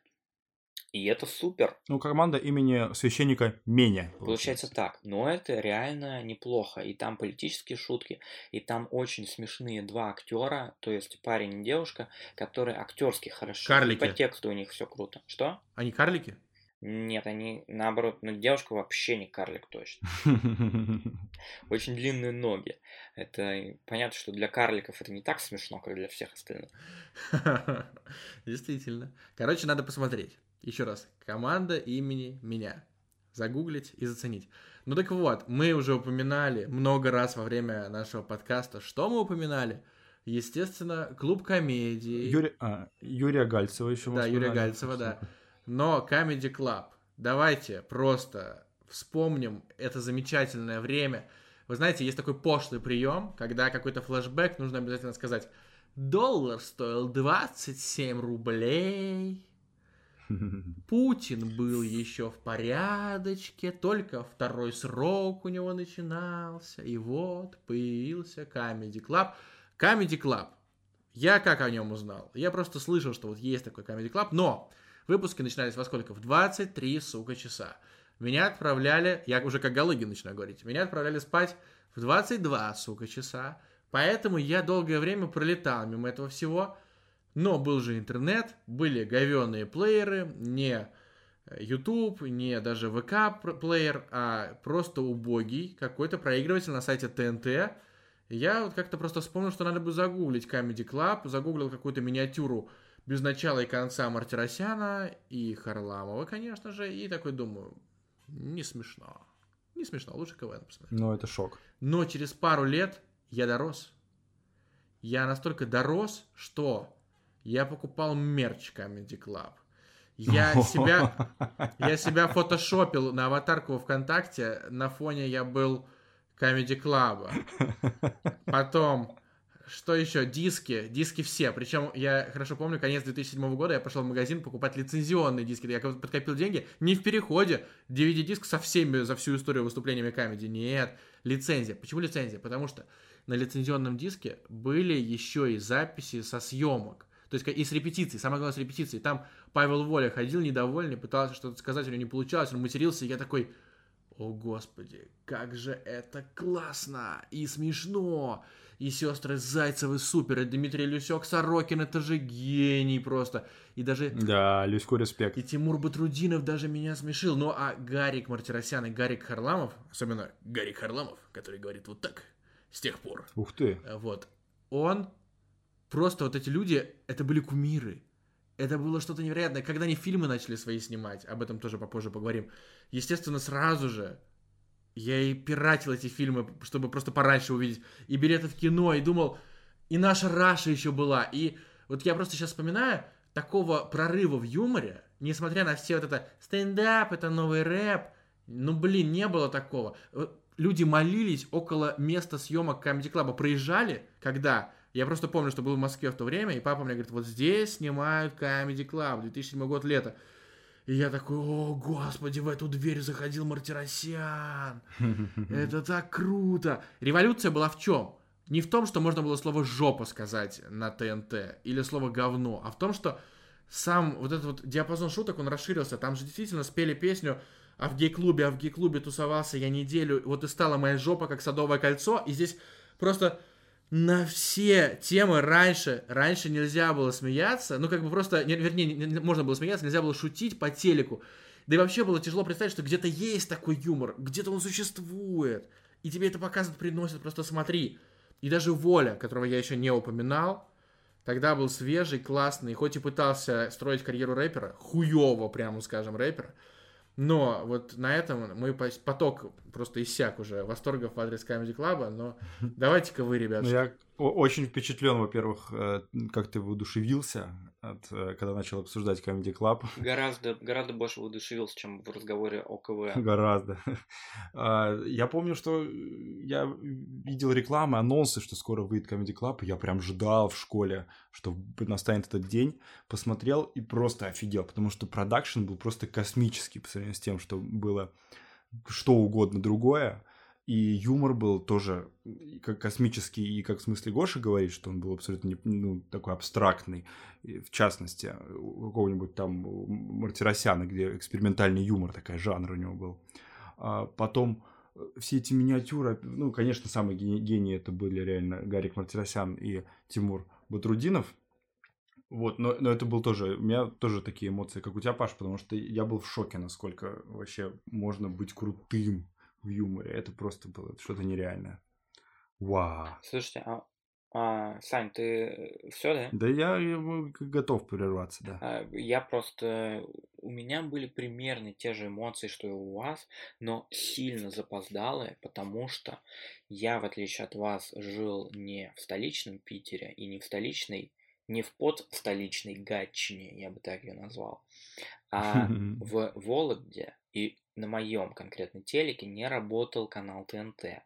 S3: И это супер.
S2: Ну, команда имени священника Меня.
S3: Получается. получается так. Но это реально неплохо. И там политические шутки, и там очень смешные два актера, то есть парень и девушка, которые актерски хорошо.
S1: Карлики.
S3: По тексту у них все круто. Что?
S1: Они карлики?
S3: Нет, они наоборот, ну девушка вообще не карлик точно. Очень длинные ноги. Это понятно, что для карликов это не так смешно, как для всех остальных.
S1: Действительно. Короче, надо посмотреть. Еще раз. Команда имени меня. Загуглить и заценить. Ну так вот, мы уже упоминали много раз во время нашего подкаста. Что мы упоминали? Естественно, клуб комедии.
S2: Юрий, а, Юрия Гальцева еще.
S1: Да, Юрия Гальцева, да но Comedy Club. Давайте просто вспомним это замечательное время. Вы знаете, есть такой пошлый прием, когда какой-то флешбэк, нужно обязательно сказать, доллар стоил 27 рублей, Путин был еще в порядочке, только второй срок у него начинался, и вот появился Comedy Club. Comedy Club. Я как о нем узнал? Я просто слышал, что вот есть такой Comedy Club, но Выпуски начинались во сколько? В 23, сука, часа. Меня отправляли, я уже как Галыгин начинаю говорить, меня отправляли спать в 22, сука, часа. Поэтому я долгое время пролетал мимо этого всего. Но был же интернет, были говенные плееры, не YouTube, не даже ВК плеер, а просто убогий какой-то проигрыватель на сайте ТНТ. Я вот как-то просто вспомнил, что надо бы загуглить Comedy Club, загуглил какую-то миниатюру без начала и конца Мартиросяна и Харламова, конечно же, и такой думаю, не смешно. Не смешно, лучше КВН посмотреть.
S2: Ну, это шок.
S1: Но через пару лет я дорос. Я настолько дорос, что я покупал мерч Comedy Club. Я себя, я себя фотошопил на аватарку ВКонтакте. На фоне я был Comedy Club. Потом что еще? Диски. Диски все. Причем я хорошо помню, конец 2007 года я пошел в магазин покупать лицензионные диски. Я подкопил деньги не в переходе. DVD-диск со всеми за всю историю выступлениями камеди. Нет. Лицензия. Почему лицензия? Потому что на лицензионном диске были еще и записи со съемок. То есть и с репетицией, самое главное с репетицией. Там Павел Воля ходил недовольный, пытался что-то сказать, у него не получалось, он матерился, и я такой, о господи, как же это классно и смешно и сестры Зайцевы супер, и Дмитрий Люсек Сорокин, это же гений просто. И даже...
S2: Да, Люську респект.
S1: И Тимур Батрудинов даже меня смешил. Ну, а Гарик Мартиросян и Гарик Харламов, особенно Гарик Харламов, который говорит вот так, с тех пор.
S2: Ух ты.
S1: Вот. Он, просто вот эти люди, это были кумиры. Это было что-то невероятное. Когда они фильмы начали свои снимать, об этом тоже попозже поговорим, естественно, сразу же я и пиратил эти фильмы, чтобы просто пораньше увидеть. И билеты в кино, и думал, и наша Раша еще была. И вот я просто сейчас вспоминаю, такого прорыва в юморе, несмотря на все вот это стендап, это новый рэп, ну, блин, не было такого. Люди молились около места съемок Comedy Club, проезжали, когда... Я просто помню, что был в Москве в то время, и папа мне говорит, вот здесь снимают Comedy Club, 2007 год, лето. И я такой, о, господи, в эту дверь заходил Мартиросян. Это так круто. Революция была в чем? Не в том, что можно было слово «жопа» сказать на ТНТ или слово «говно», а в том, что сам вот этот вот диапазон шуток, он расширился. Там же действительно спели песню «А в гей-клубе, а в гей-клубе тусовался я неделю, вот и стала моя жопа, как садовое кольцо». И здесь просто на все темы раньше, раньше нельзя было смеяться, ну, как бы просто, вернее, не, можно было смеяться, нельзя было шутить по телеку. Да и вообще было тяжело представить, что где-то есть такой юмор, где-то он существует, и тебе это показывают, приносят, просто смотри. И даже Воля, которого я еще не упоминал, тогда был свежий, классный, хоть и пытался строить карьеру рэпера, хуево, прямо скажем, рэпера, но вот на этом мы поток просто иссяк уже восторгов в адрес Comedy Club, но давайте-ка вы. Ну,
S2: я очень впечатлен, во-первых, э, как ты воодушевился, от, э, когда начал обсуждать Comedy Club.
S3: Гораздо, гораздо больше воодушевился, чем в разговоре о КВ.
S2: Гораздо. А, я помню, что я видел рекламы, анонсы, что скоро выйдет Comedy Club, и я прям ждал в школе, что настанет этот день, посмотрел и просто офигел, потому что продакшн был просто космический по сравнению с тем, что было что угодно другое и юмор был тоже как космический, и как в смысле Гоша говорит, что он был абсолютно не, ну, такой абстрактный. В частности, у какого-нибудь там Мартиросяна, где экспериментальный юмор, такая жанр у него был. А потом э, все эти миниатюры, ну, конечно, самые гении это были реально Гарик Мартиросян и Тимур Батрудинов. Вот, но, но это был тоже, у меня тоже такие эмоции, как у тебя, Паш, потому что я был в шоке, насколько вообще можно быть крутым в юморе. Это просто было что-то нереальное. Вау.
S3: Слушайте, а, а, Сань, ты все, да?
S2: Да я, я готов прерваться, да.
S3: А, я просто... У меня были примерно те же эмоции, что и у вас, но сильно запоздалые, потому что я, в отличие от вас, жил не в столичном Питере и не в столичной, не в подстоличной Гатчине, я бы так ее назвал, а в Вологде и на моем конкретно телеке не работал канал ТНТ.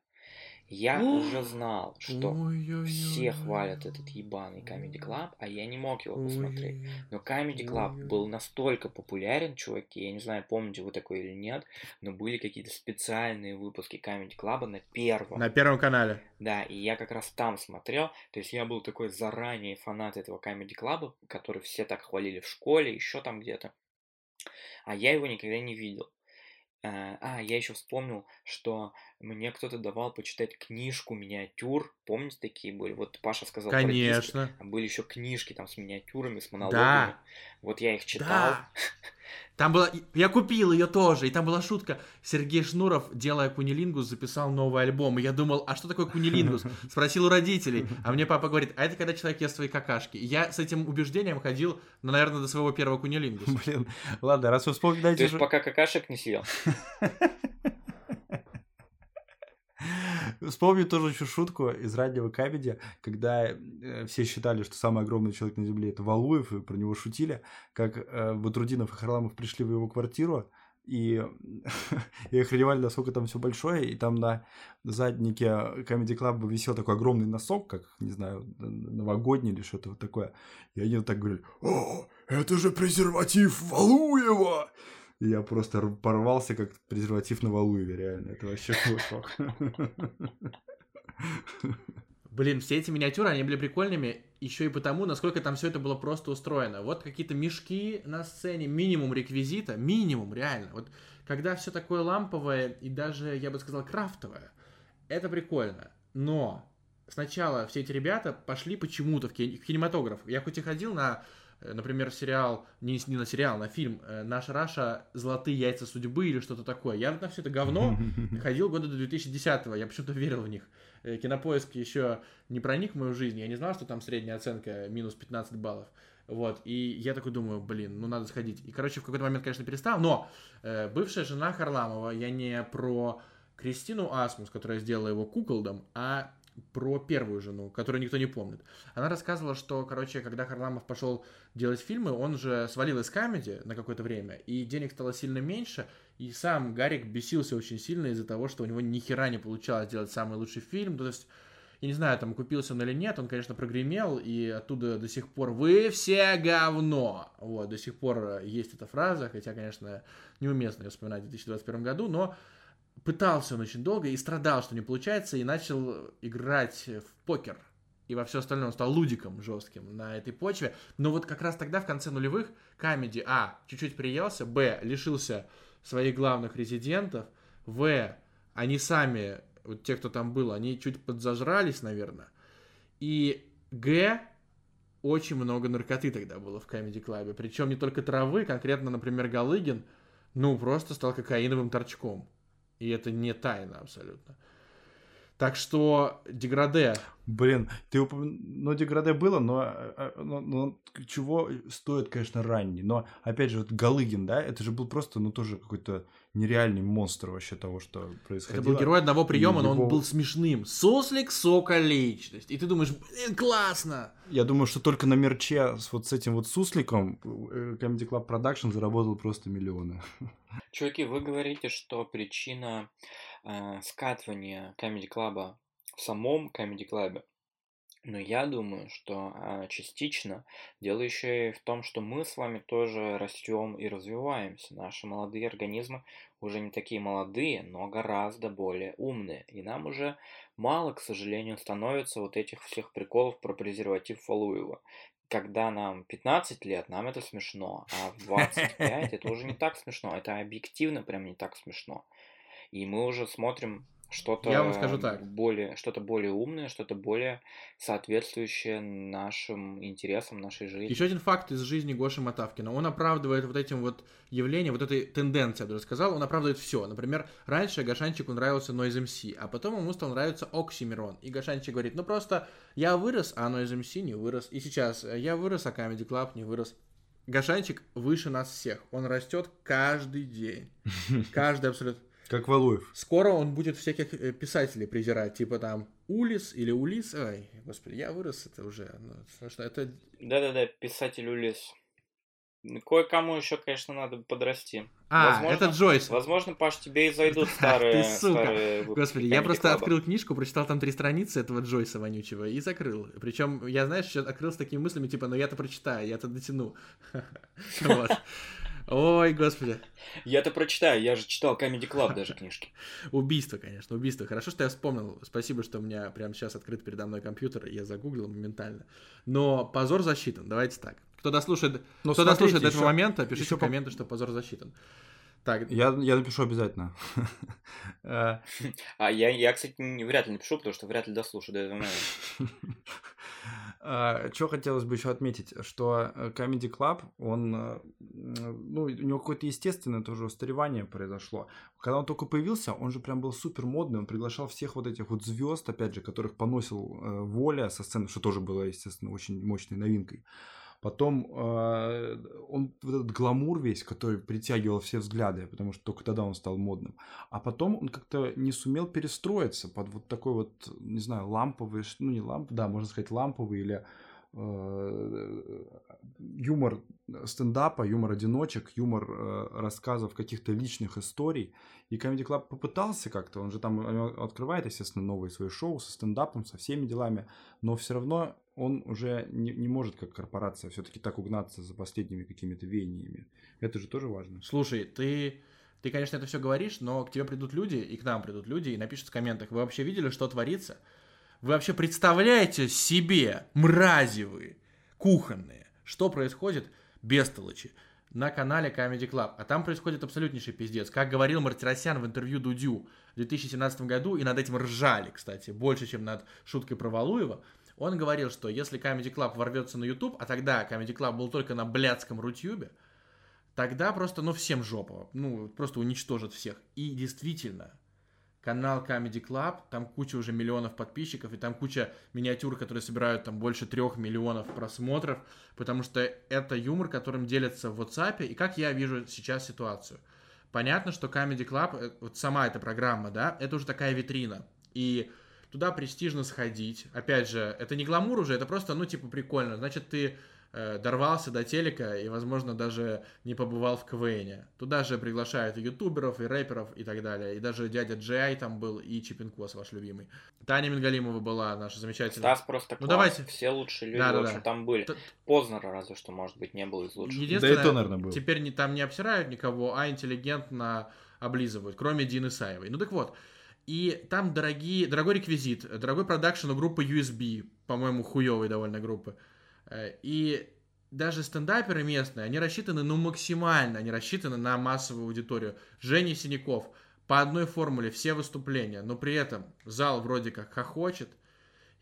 S3: Я уже знал, что все хвалят этот ебаный Comedy Club, а я не мог его посмотреть. Но Comedy Club был настолько популярен, чуваки, я не знаю, помните вы такой или нет, но были какие-то специальные выпуски Comedy Club на первом.
S1: На первом канале.
S3: Да, и я как раз там смотрел, то есть я был такой заранее фанат этого Comedy Club, который все так хвалили в школе, еще там где-то. А я его никогда не видел. Э, а, я еще вспомнил, что мне кто-то давал почитать книжку миниатюр. Помните, такие были? Вот Паша сказал
S1: Конечно.
S3: Прописки, а были еще книжки там с миниатюрами, с монологами. Да. Вот я их читал. Да.
S1: Там было... Я купил ее тоже, и там была шутка. Сергей Шнуров, делая кунилингус, записал новый альбом. И я думал, а что такое кунилингус? Спросил у родителей. А мне папа говорит, а это когда человек ест свои какашки. И я с этим убеждением ходил, ну, наверное, до своего первого кунилингуса.
S2: Блин, ладно, раз вы вспоминаете...
S3: То есть пока какашек не съел?
S2: Вспомню тоже еще шутку из радио Кабеди, когда э, все считали, что самый огромный человек на Земле это Валуев, и про него шутили, как э, Батрудинов и Харламов пришли в его квартиру, и, и охреневали, насколько там все большое, и там на заднике Comedy Club висел такой огромный носок, как, не знаю, новогодний или что-то вот такое. И они вот так говорили, о, это же презерватив Валуева! Я просто порвался, как презерватив на Валуеве, реально. Это вообще шок.
S1: Блин, все эти миниатюры, они были прикольными еще и потому, насколько там все это было просто устроено. Вот какие-то мешки на сцене, минимум реквизита, минимум, реально. Вот когда все такое ламповое и даже, я бы сказал, крафтовое, это прикольно. Но сначала все эти ребята пошли почему-то в, кинематограф. Я хоть и ходил на например, сериал, не, не на сериал, на фильм э, «Наша Раша. Золотые яйца судьбы» или что-то такое. Я на все это говно ходил года до 2010-го, я почему-то верил в них. Э, Кинопоиск еще не проник в мою жизнь, я не знал, что там средняя оценка минус 15 баллов. Вот, и я такой думаю, блин, ну надо сходить. И, короче, в какой-то момент, конечно, перестал, но э, бывшая жена Харламова, я не про Кристину Асмус, которая сделала его куколдом, а про первую жену, которую никто не помнит. Она рассказывала, что, короче, когда Харламов пошел делать фильмы, он же свалил из камеди на какое-то время, и денег стало сильно меньше, и сам Гарик бесился очень сильно из-за того, что у него ни хера не получалось делать самый лучший фильм, то есть я не знаю, там купился он или нет, он, конечно, прогремел, и оттуда до сих пор «Вы все говно!» Вот, до сих пор есть эта фраза, хотя, конечно, неуместно ее вспоминать в 2021 году, но пытался он очень долго и страдал, что не получается, и начал играть в покер. И во все остальное он стал лудиком жестким на этой почве. Но вот как раз тогда, в конце нулевых, Камеди, а, чуть-чуть приелся, б, лишился своих главных резидентов, в, они сами, вот те, кто там был, они чуть подзажрались, наверное, и г, очень много наркоты тогда было в Камеди Клабе. Причем не только травы, конкретно, например, Галыгин, ну, просто стал кокаиновым торчком. И это не тайна абсолютно. Так что деграде.
S2: Блин, ты упомянул, ну деграде было, но, э, э, но, но чего стоит, конечно, ранний. Но опять же, вот Галыгин, да, это же был просто, ну тоже какой-то нереальный монстр вообще того, что происходило.
S1: Это был герой одного приема, но его... он был смешным. Сослик, сока, личность. И ты думаешь, блин, классно!
S2: Я думаю, что только на мерче с вот с этим вот сусликом э, Comedy Club Production заработал просто миллионы.
S3: Чуваки, вы говорите, что причина э, скатывания Comedy Club в самом Comedy Club Но я думаю, что а, частично дело еще и в том, что мы с вами тоже растем и развиваемся. Наши молодые организмы уже не такие молодые, но гораздо более умные. И нам уже мало, к сожалению, становится вот этих всех приколов про презерватив Фалуева. Когда нам 15 лет, нам это смешно, а в 25 это уже не так смешно, это объективно прям не так смешно. И мы уже смотрим что-то
S1: Я вам скажу так.
S3: более, что-то более умное, что-то более соответствующее нашим интересам, нашей жизни.
S1: Еще один факт из жизни Гоши Матавкина. Он оправдывает вот этим вот явлением, вот этой тенденцией, я бы сказал, он оправдывает все. Например, раньше Гашанчику нравился Noise MC, а потом ему стал нравиться Оксимирон. И Гашанчик говорит, ну просто я вырос, а Noise MC не вырос. И сейчас я вырос, а Comedy Club не вырос. Гашанчик выше нас всех. Он растет каждый день. Каждый абсолютно.
S2: Как Валуев.
S1: Скоро он будет всяких э, писателей презирать, типа там Улис или Улис. Ой, господи, я вырос, это уже, ну, что это...
S3: Да-да-да, писатель Улис. Кое-кому еще, конечно, надо подрасти.
S1: А,
S3: Возможно-
S1: это Джойс.
S3: Возможно, Паш, тебе и зайдут старые,
S1: Ты сука.
S3: старые
S1: Господи, я просто открыл книжку, прочитал там три страницы этого Джойса вонючего и закрыл. Причем, я, знаешь, еще открыл с такими мыслями, типа, ну я-то прочитаю, я-то дотяну. Вот. Ой, господи.
S3: Я-то прочитаю, я же читал Comedy Club даже книжки.
S1: Убийство, конечно, убийство. Хорошо, что я вспомнил. Спасибо, что у меня прямо сейчас открыт передо мной компьютер, и я загуглил моментально. Но позор засчитан, давайте так. Кто дослушает,
S2: Но
S1: кто
S2: смотрите,
S1: дослушает до этого
S2: еще-
S1: момента, пишите
S2: еще
S1: в
S2: по-
S1: комменты, что позор засчитан. Так,
S2: Я, я напишу обязательно. Э,
S3: А я, я, кстати, не, вряд ли напишу, потому что вряд ли дослушаю до этого момента.
S2: Что хотелось бы еще отметить, что э, Comedy Club, он, э, ну, у него какое-то естественное тоже устаревание произошло. Когда он только появился, он же прям был супер модный, он приглашал всех вот этих вот звезд, опять же, которых поносил э, Воля со сцены, что тоже было, естественно, очень мощной новинкой. Потом э, он вот этот гламур весь, который притягивал все взгляды, потому что только тогда он стал модным. А потом он как-то не сумел перестроиться под вот такой вот, не знаю, ламповый, ну не ламп, да, можно сказать ламповый или э, юмор стендапа, юмор одиночек, юмор э, рассказов каких-то личных историй. И Comedy Club попытался как-то, он же там открывает, естественно, новые свои шоу со стендапом, со всеми делами, но все равно он уже не, не может, как корпорация, все-таки так угнаться за последними какими-то веяниями. Это же тоже важно.
S1: Слушай, ты, ты, конечно, это все говоришь, но к тебе придут люди, и к нам придут люди, и напишут в комментах, вы вообще видели, что творится? Вы вообще представляете себе, мрази вы, кухонные, что происходит, бестолочи, на канале Comedy Club. А там происходит абсолютнейший пиздец. Как говорил Мартиросян в интервью Дудю в 2017 году, и над этим ржали, кстати, больше, чем над шуткой про Валуева, он говорил, что если Comedy Club ворвется на YouTube, а тогда Comedy Club был только на блядском Рутюбе, тогда просто, ну, всем жопа. Ну, просто уничтожат всех. И действительно, канал Comedy Club, там куча уже миллионов подписчиков, и там куча миниатюр, которые собирают там больше трех миллионов просмотров, потому что это юмор, которым делятся в WhatsApp, и как я вижу сейчас ситуацию. Понятно, что Comedy Club, э, вот сама эта программа, да, это уже такая витрина, и туда престижно сходить. Опять же, это не гламур уже, это просто, ну, типа, прикольно. Значит, ты э, дорвался до телека и, возможно, даже не побывал в КВНе. Туда же приглашают и ютуберов, и рэперов, и так далее. И даже дядя Джей там был, и Чипинкос ваш любимый. Таня Мингалимова была наша замечательная.
S3: Стас просто класс.
S1: Ну, давайте.
S3: Все лучшие люди,
S1: Да-да-да.
S3: в общем, там были.
S1: Т-
S3: Познера разве что, может быть, не был из лучших.
S1: Единственное,
S2: Да и то, наверное, был.
S1: Теперь не, там не обсирают никого, а интеллигентно облизывают, кроме Дины Саевой. Ну так вот, и там дорогие, дорогой реквизит, дорогой продакшн у группы USB, по-моему, хуевой довольно группы. Э, И даже стендаперы местные, они рассчитаны, ну, максимально, они рассчитаны на массовую аудиторию. Женя Синяков, по одной формуле все выступления, но при этом зал вроде как хохочет,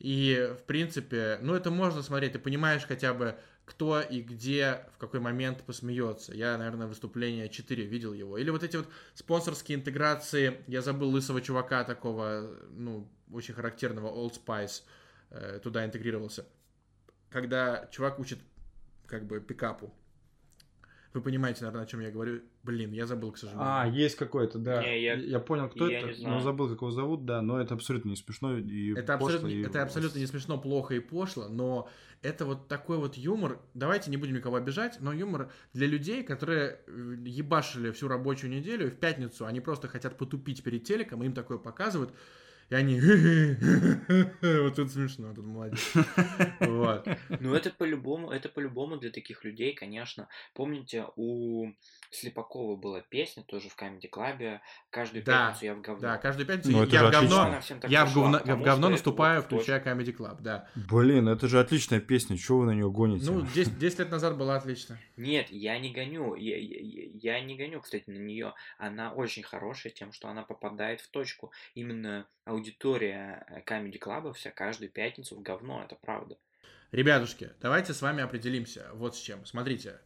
S1: и, в принципе, ну, это можно смотреть, ты понимаешь хотя бы, кто и где, в какой момент посмеется. Я, наверное, выступление 4 видел его. Или вот эти вот спонсорские интеграции, я забыл лысого чувака такого, ну, очень характерного, Old Spice, э, туда интегрировался. Когда чувак учит, как бы, пикапу. Вы понимаете, наверное, о чем я говорю. Блин, я забыл, к сожалению.
S2: А, есть какой-то, да.
S3: Не, я-
S2: я понял, кто
S3: я
S2: это, но забыл, как его зовут, да, но это абсолютно не смешно и
S1: Это
S2: пошло,
S1: абсолютно,
S2: и-
S1: это абсолютно не смешно, плохо и пошло, но это вот такой вот юмор. Давайте не будем никого обижать, но юмор для людей, которые э, ебашили всю рабочую неделю, и в пятницу они просто хотят потупить перед телеком, и им такое показывают. И они... Вот тут смешно, тут молодец. Вот.
S3: Ну, это по-любому, это по-любому для таких людей, конечно. Помните, у Слепакова была песня тоже в Comedy Club. Каждую
S1: Да,
S3: пятницу я в говно.
S1: Да, каждую пятницу
S2: Ну,
S1: я в говно, я в говно, в наступаю,
S3: вот
S1: включая Comedy Club, да.
S2: Блин, это же отличная песня, чего вы на нее гоните?
S1: Ну, 10, 10 лет назад была отлично.
S3: Нет, я не гоню. Я, я- я- я не гоню, кстати, на нее. Она очень хорошая тем, что она попадает в точку. Именно аудитория э, Comedy Club вся каждую пятницу в говно, это правда.
S1: Ребятушки, давайте с вами определимся вот с чем. Смотрите,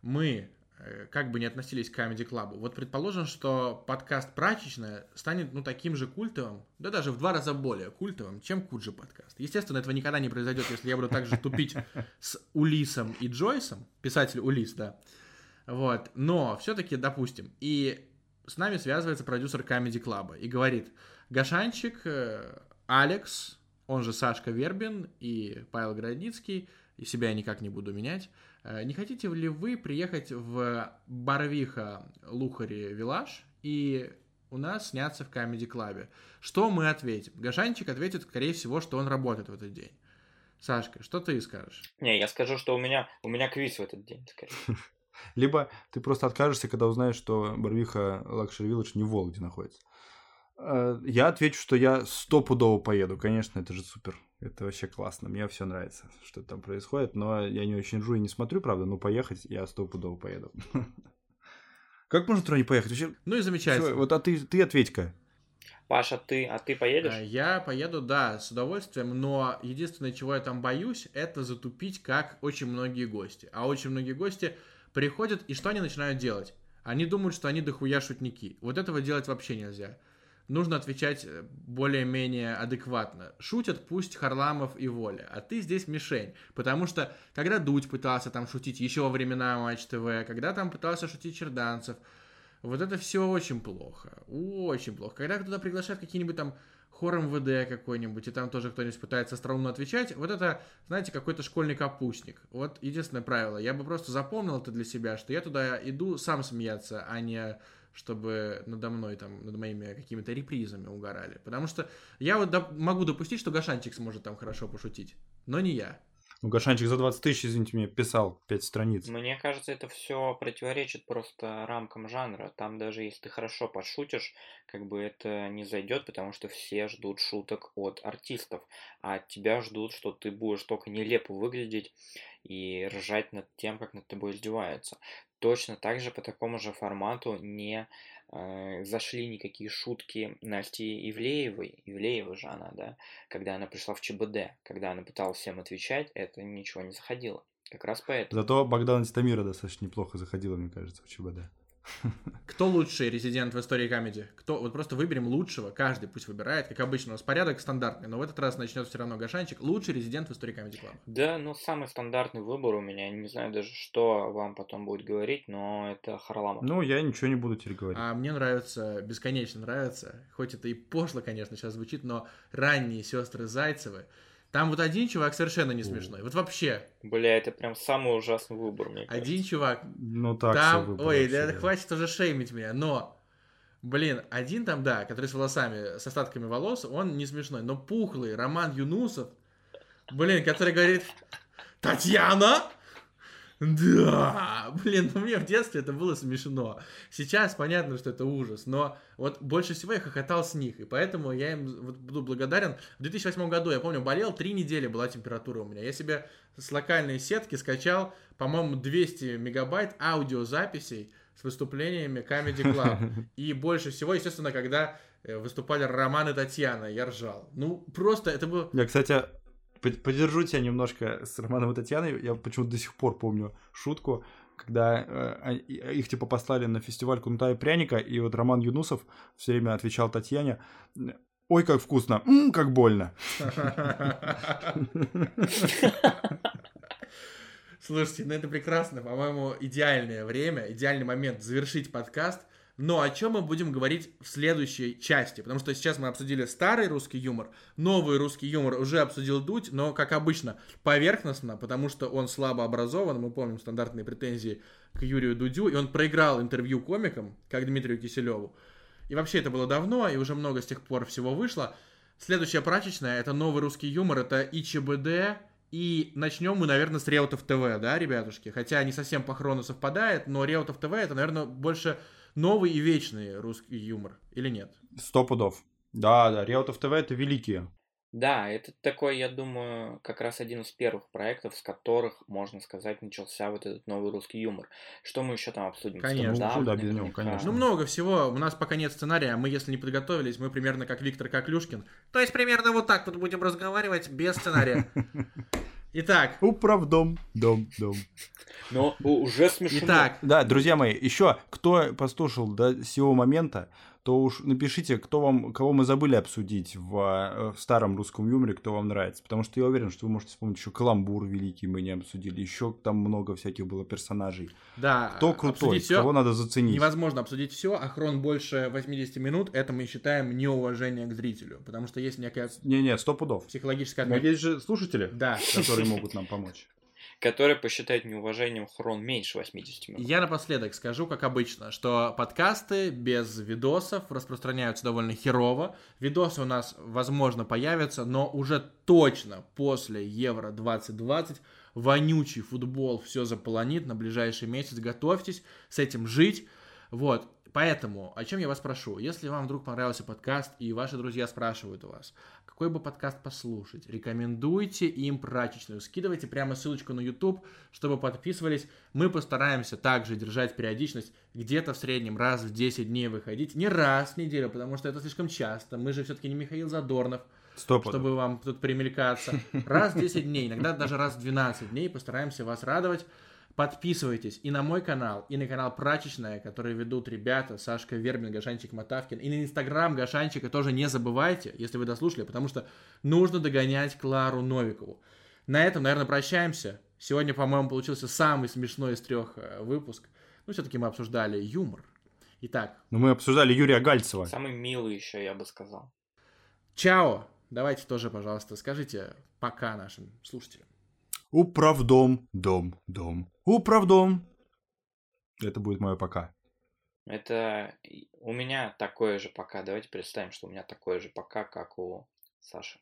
S1: мы э, как бы не относились к Comedy Club. Вот предположим, что подкаст «Прачечная» станет, ну, таким же культовым, да даже в два раза более культовым, чем Куджи подкаст. Естественно, этого никогда не произойдет, если я буду так же тупить с Улисом и Джойсом, писатель Улис, да. Вот, но все-таки, допустим, и с нами связывается продюсер Comedy Club и говорит, Гашанчик, э, Алекс, он же Сашка Вербин и Павел Городницкий, и себя я никак не буду менять. Э, Не хотите ли вы приехать в Барвиха Лухари Вилаж и у нас сняться в Comedy Club? Что мы ответим? Гашанчик ответит, скорее всего, что он работает в этот день. Сашка, что ты скажешь?
S3: Не, я скажу, что у меня, у меня квиз в этот день, скорее.
S2: Либо ты просто откажешься, когда узнаешь, что Барвиха Luxury Village не в Вологде находится. Э, Я отвечу, что я стопудово поеду. Конечно, это же супер. Это вообще классно. Мне все нравится, что там происходит. Но я не очень жду и не смотрю, правда. Но поехать я стопудово поеду. Как можно туда не поехать? Вообще,
S1: Ну и замечательно.
S2: всё, вот а ты, ты ответь-ка.
S3: Паша, ты, а ты поедешь?
S1: А, Я поеду, да, с удовольствием, но единственное, чего я там боюсь, это затупить, как очень многие гости. А очень многие гости приходят, и что они начинают делать? Они думают, что они дохуя шутники. Вот этого делать вообще нельзя. Нужно отвечать э, более-менее адекватно. Шутят пусть Харламов и Воля, а ты здесь мишень. Потому что, когда Дудь пытался там шутить еще во времена Матч ТВ, когда там пытался шутить Черданцев, вот это все очень плохо. Очень плохо. Когда туда приглашают какие-нибудь там хор МВД какой-нибудь, и там тоже кто-нибудь пытается остроумно отвечать, вот это, знаете, какой-то школьный капустник. Вот единственное правило. Я бы просто запомнил это для себя, что я туда иду сам смеяться, а не чтобы надо мной, там, над моими какими-то репризами угорали. Потому что я вот доп- могу допустить, что Гашанчик сможет там хорошо пошутить, но не я.
S2: Ну, Гашанчик за 20 тысяч, извините меня, писал 5 страниц.
S3: Мне кажется, это все противоречит просто рамкам жанра. Там даже если ты хорошо подшутишь, как бы это не зайдет, потому что все ждут шуток от артистов, а от тебя ждут, что ты будешь только нелепо выглядеть и ржать над тем, как над тобой издеваются. Точно так же по такому же формату не э, зашли никакие шутки Насти Ивлеевой. Ивлеева же она, да, когда она пришла в ЧБД, когда она пыталась всем отвечать, это ничего не заходило. Как раз поэтому.
S2: Зато Богдана Титамира достаточно неплохо заходила, мне кажется, в ЧБД.
S1: Кто лучший резидент в истории комедии? Кто? Вот просто выберем лучшего, каждый пусть выбирает, как обычно, у нас порядок стандартный, но в этот раз начнет все равно Гашанчик. Лучший резидент в истории комедии клаба.
S3: Да, ну самый стандартный выбор у меня. Не знаю даже, что вам потом будет говорить, но это Харламов.
S2: Ну, я ничего не буду теперь говорить.
S1: А мне нравится, бесконечно нравится, хоть это и пошло, конечно, сейчас звучит, но ранние сестры Зайцевы. Там вот один чувак совершенно не смешной. Вот вообще,
S3: Бля, это прям самый ужасный выбор, мне кажется.
S1: один чувак.
S2: Ну, так
S1: там,
S2: выбор
S1: ой, да. хватит уже шеймить меня, но, блин, один там, да, который с волосами, с остатками волос, он не смешной, но пухлый Роман Юнусов, блин, который говорит, Татьяна, да, блин, ну мне в детстве это было смешно. Сейчас понятно, что это ужас, но вот больше всего я хохотал с них, и поэтому я им вот буду благодарен. В 2008 году, я помню, болел, три недели была температура у меня. Я себе с локальной сетки скачал, по-моему, 200 мегабайт аудиозаписей с выступлениями Comedy Club. И больше всего, естественно, когда э, выступали Роман и Татьяна, я ржал. Ну, просто это было...
S2: Я, кстати, поддержу тебя немножко с Романом и Татьяной. Я почему-то до сих пор помню шутку, когда э, они- их типа послали на фестиваль Кунта и пряника, и вот Роман Юнусов все время отвечал Татьяне, ой, как вкусно, «М, как больно.
S1: Слушайте, ну это прекрасно, по-моему, идеальное время, идеальный момент завершить подкаст. Но о чем мы будем говорить в следующей части? Потому что сейчас мы обсудили старый русский юмор, новый русский юмор уже обсудил Дудь, но, как обычно, поверхностно, потому что он слабо образован. Мы помним стандартные претензии к Юрию Дудю, и он проиграл интервью комикам, как Дмитрию Киселеву. И вообще это было давно, и уже много с тех пор всего вышло. Следующая прачечная, это новый русский юмор, это ИЧБД, и начнем мы, наверное, с Реутов ТВ, да, ребятушки? Хотя не совсем по хрону совпадает, но Реутов ТВ это, наверное, больше новый и вечный русский юмор, или нет?
S2: Сто пудов. Да, да, Реутов ТВ это великие.
S3: Да, это такой, я думаю, как раз один из первых проектов, с которых, можно сказать, начался вот этот новый русский юмор. Что мы еще там обсудим?
S1: Конечно.
S3: Стендап,
S2: Ну, куда без него, конечно.
S1: Ну, много всего. У нас пока нет сценария. Мы, если не подготовились, мы примерно как Виктор Коклюшкин. То есть примерно вот так вот будем разговаривать без сценария. Итак,
S2: Управдом, дом, дом.
S3: Но уже смешно.
S1: итак,
S2: Да, друзья мои, еще кто послушал до сего момента, то уж напишите, кто вам, кого мы забыли обсудить в, э, в старом русском юморе, кто вам нравится. Потому что я уверен, что вы можете вспомнить еще Каламбур великий мы не обсудили, еще там много всяких было персонажей.
S1: да.
S2: Кто крутой,
S1: всё
S2: кого надо заценить.
S1: Невозможно обсудить все, а хрон больше 80 минут, это мы считаем неуважение к зрителю. Потому что есть некая
S2: Не-не, сто пудов.
S1: психологическая
S2: Но
S1: отметка.
S2: есть же слушатели,
S1: Да.
S2: которые могут нам помочь.
S3: Который посчитает неуважением хрон меньше 80 минут.
S1: Я напоследок скажу, как обычно, что подкасты без видосов распространяются довольно херово. Видосы у нас, возможно, появятся, но уже точно после Евро 2020 вонючий футбол все заполонит на ближайший месяц. Готовьтесь с этим жить. Вот. Поэтому, о чем я вас прошу? Если вам вдруг понравился подкаст, и ваши друзья спрашивают у вас, какой бы подкаст послушать, рекомендуйте им прачечную. Скидывайте прямо ссылочку на YouTube, чтобы подписывались. Мы постараемся также держать периодичность где-то в среднем раз в 10 дней выходить. Не раз в неделю, потому что это слишком часто. Мы же все-таки не Михаил Задорнов,
S2: Сто пудов.
S1: чтобы вам тут примелькаться. Раз в 10 дней, иногда даже раз в 12 дней постараемся вас радовать. Подписывайтесь и на мой канал, и на канал Прачечная, который ведут ребята Сашка Вербин, Гашанчик Матавкин, и на инстаграм Гашанчика тоже не забывайте, если вы дослушали, потому что нужно догонять Клару Новикову. На этом, наверное, прощаемся. Сегодня, по-моему, получился самый смешной из трех э, выпуск. Ну, все-таки мы обсуждали юмор. Итак,
S2: Но мы обсуждали Юрия Гальцева.
S3: Самый милый еще, я бы сказал.
S1: чао! Давайте тоже, пожалуйста, скажите пока нашим слушателям.
S2: Управдом, дом, дом. Управдом. Это будет мое пока.
S3: Это у меня такое же пока. Давайте представим, что у меня такое же пока, как у Саши.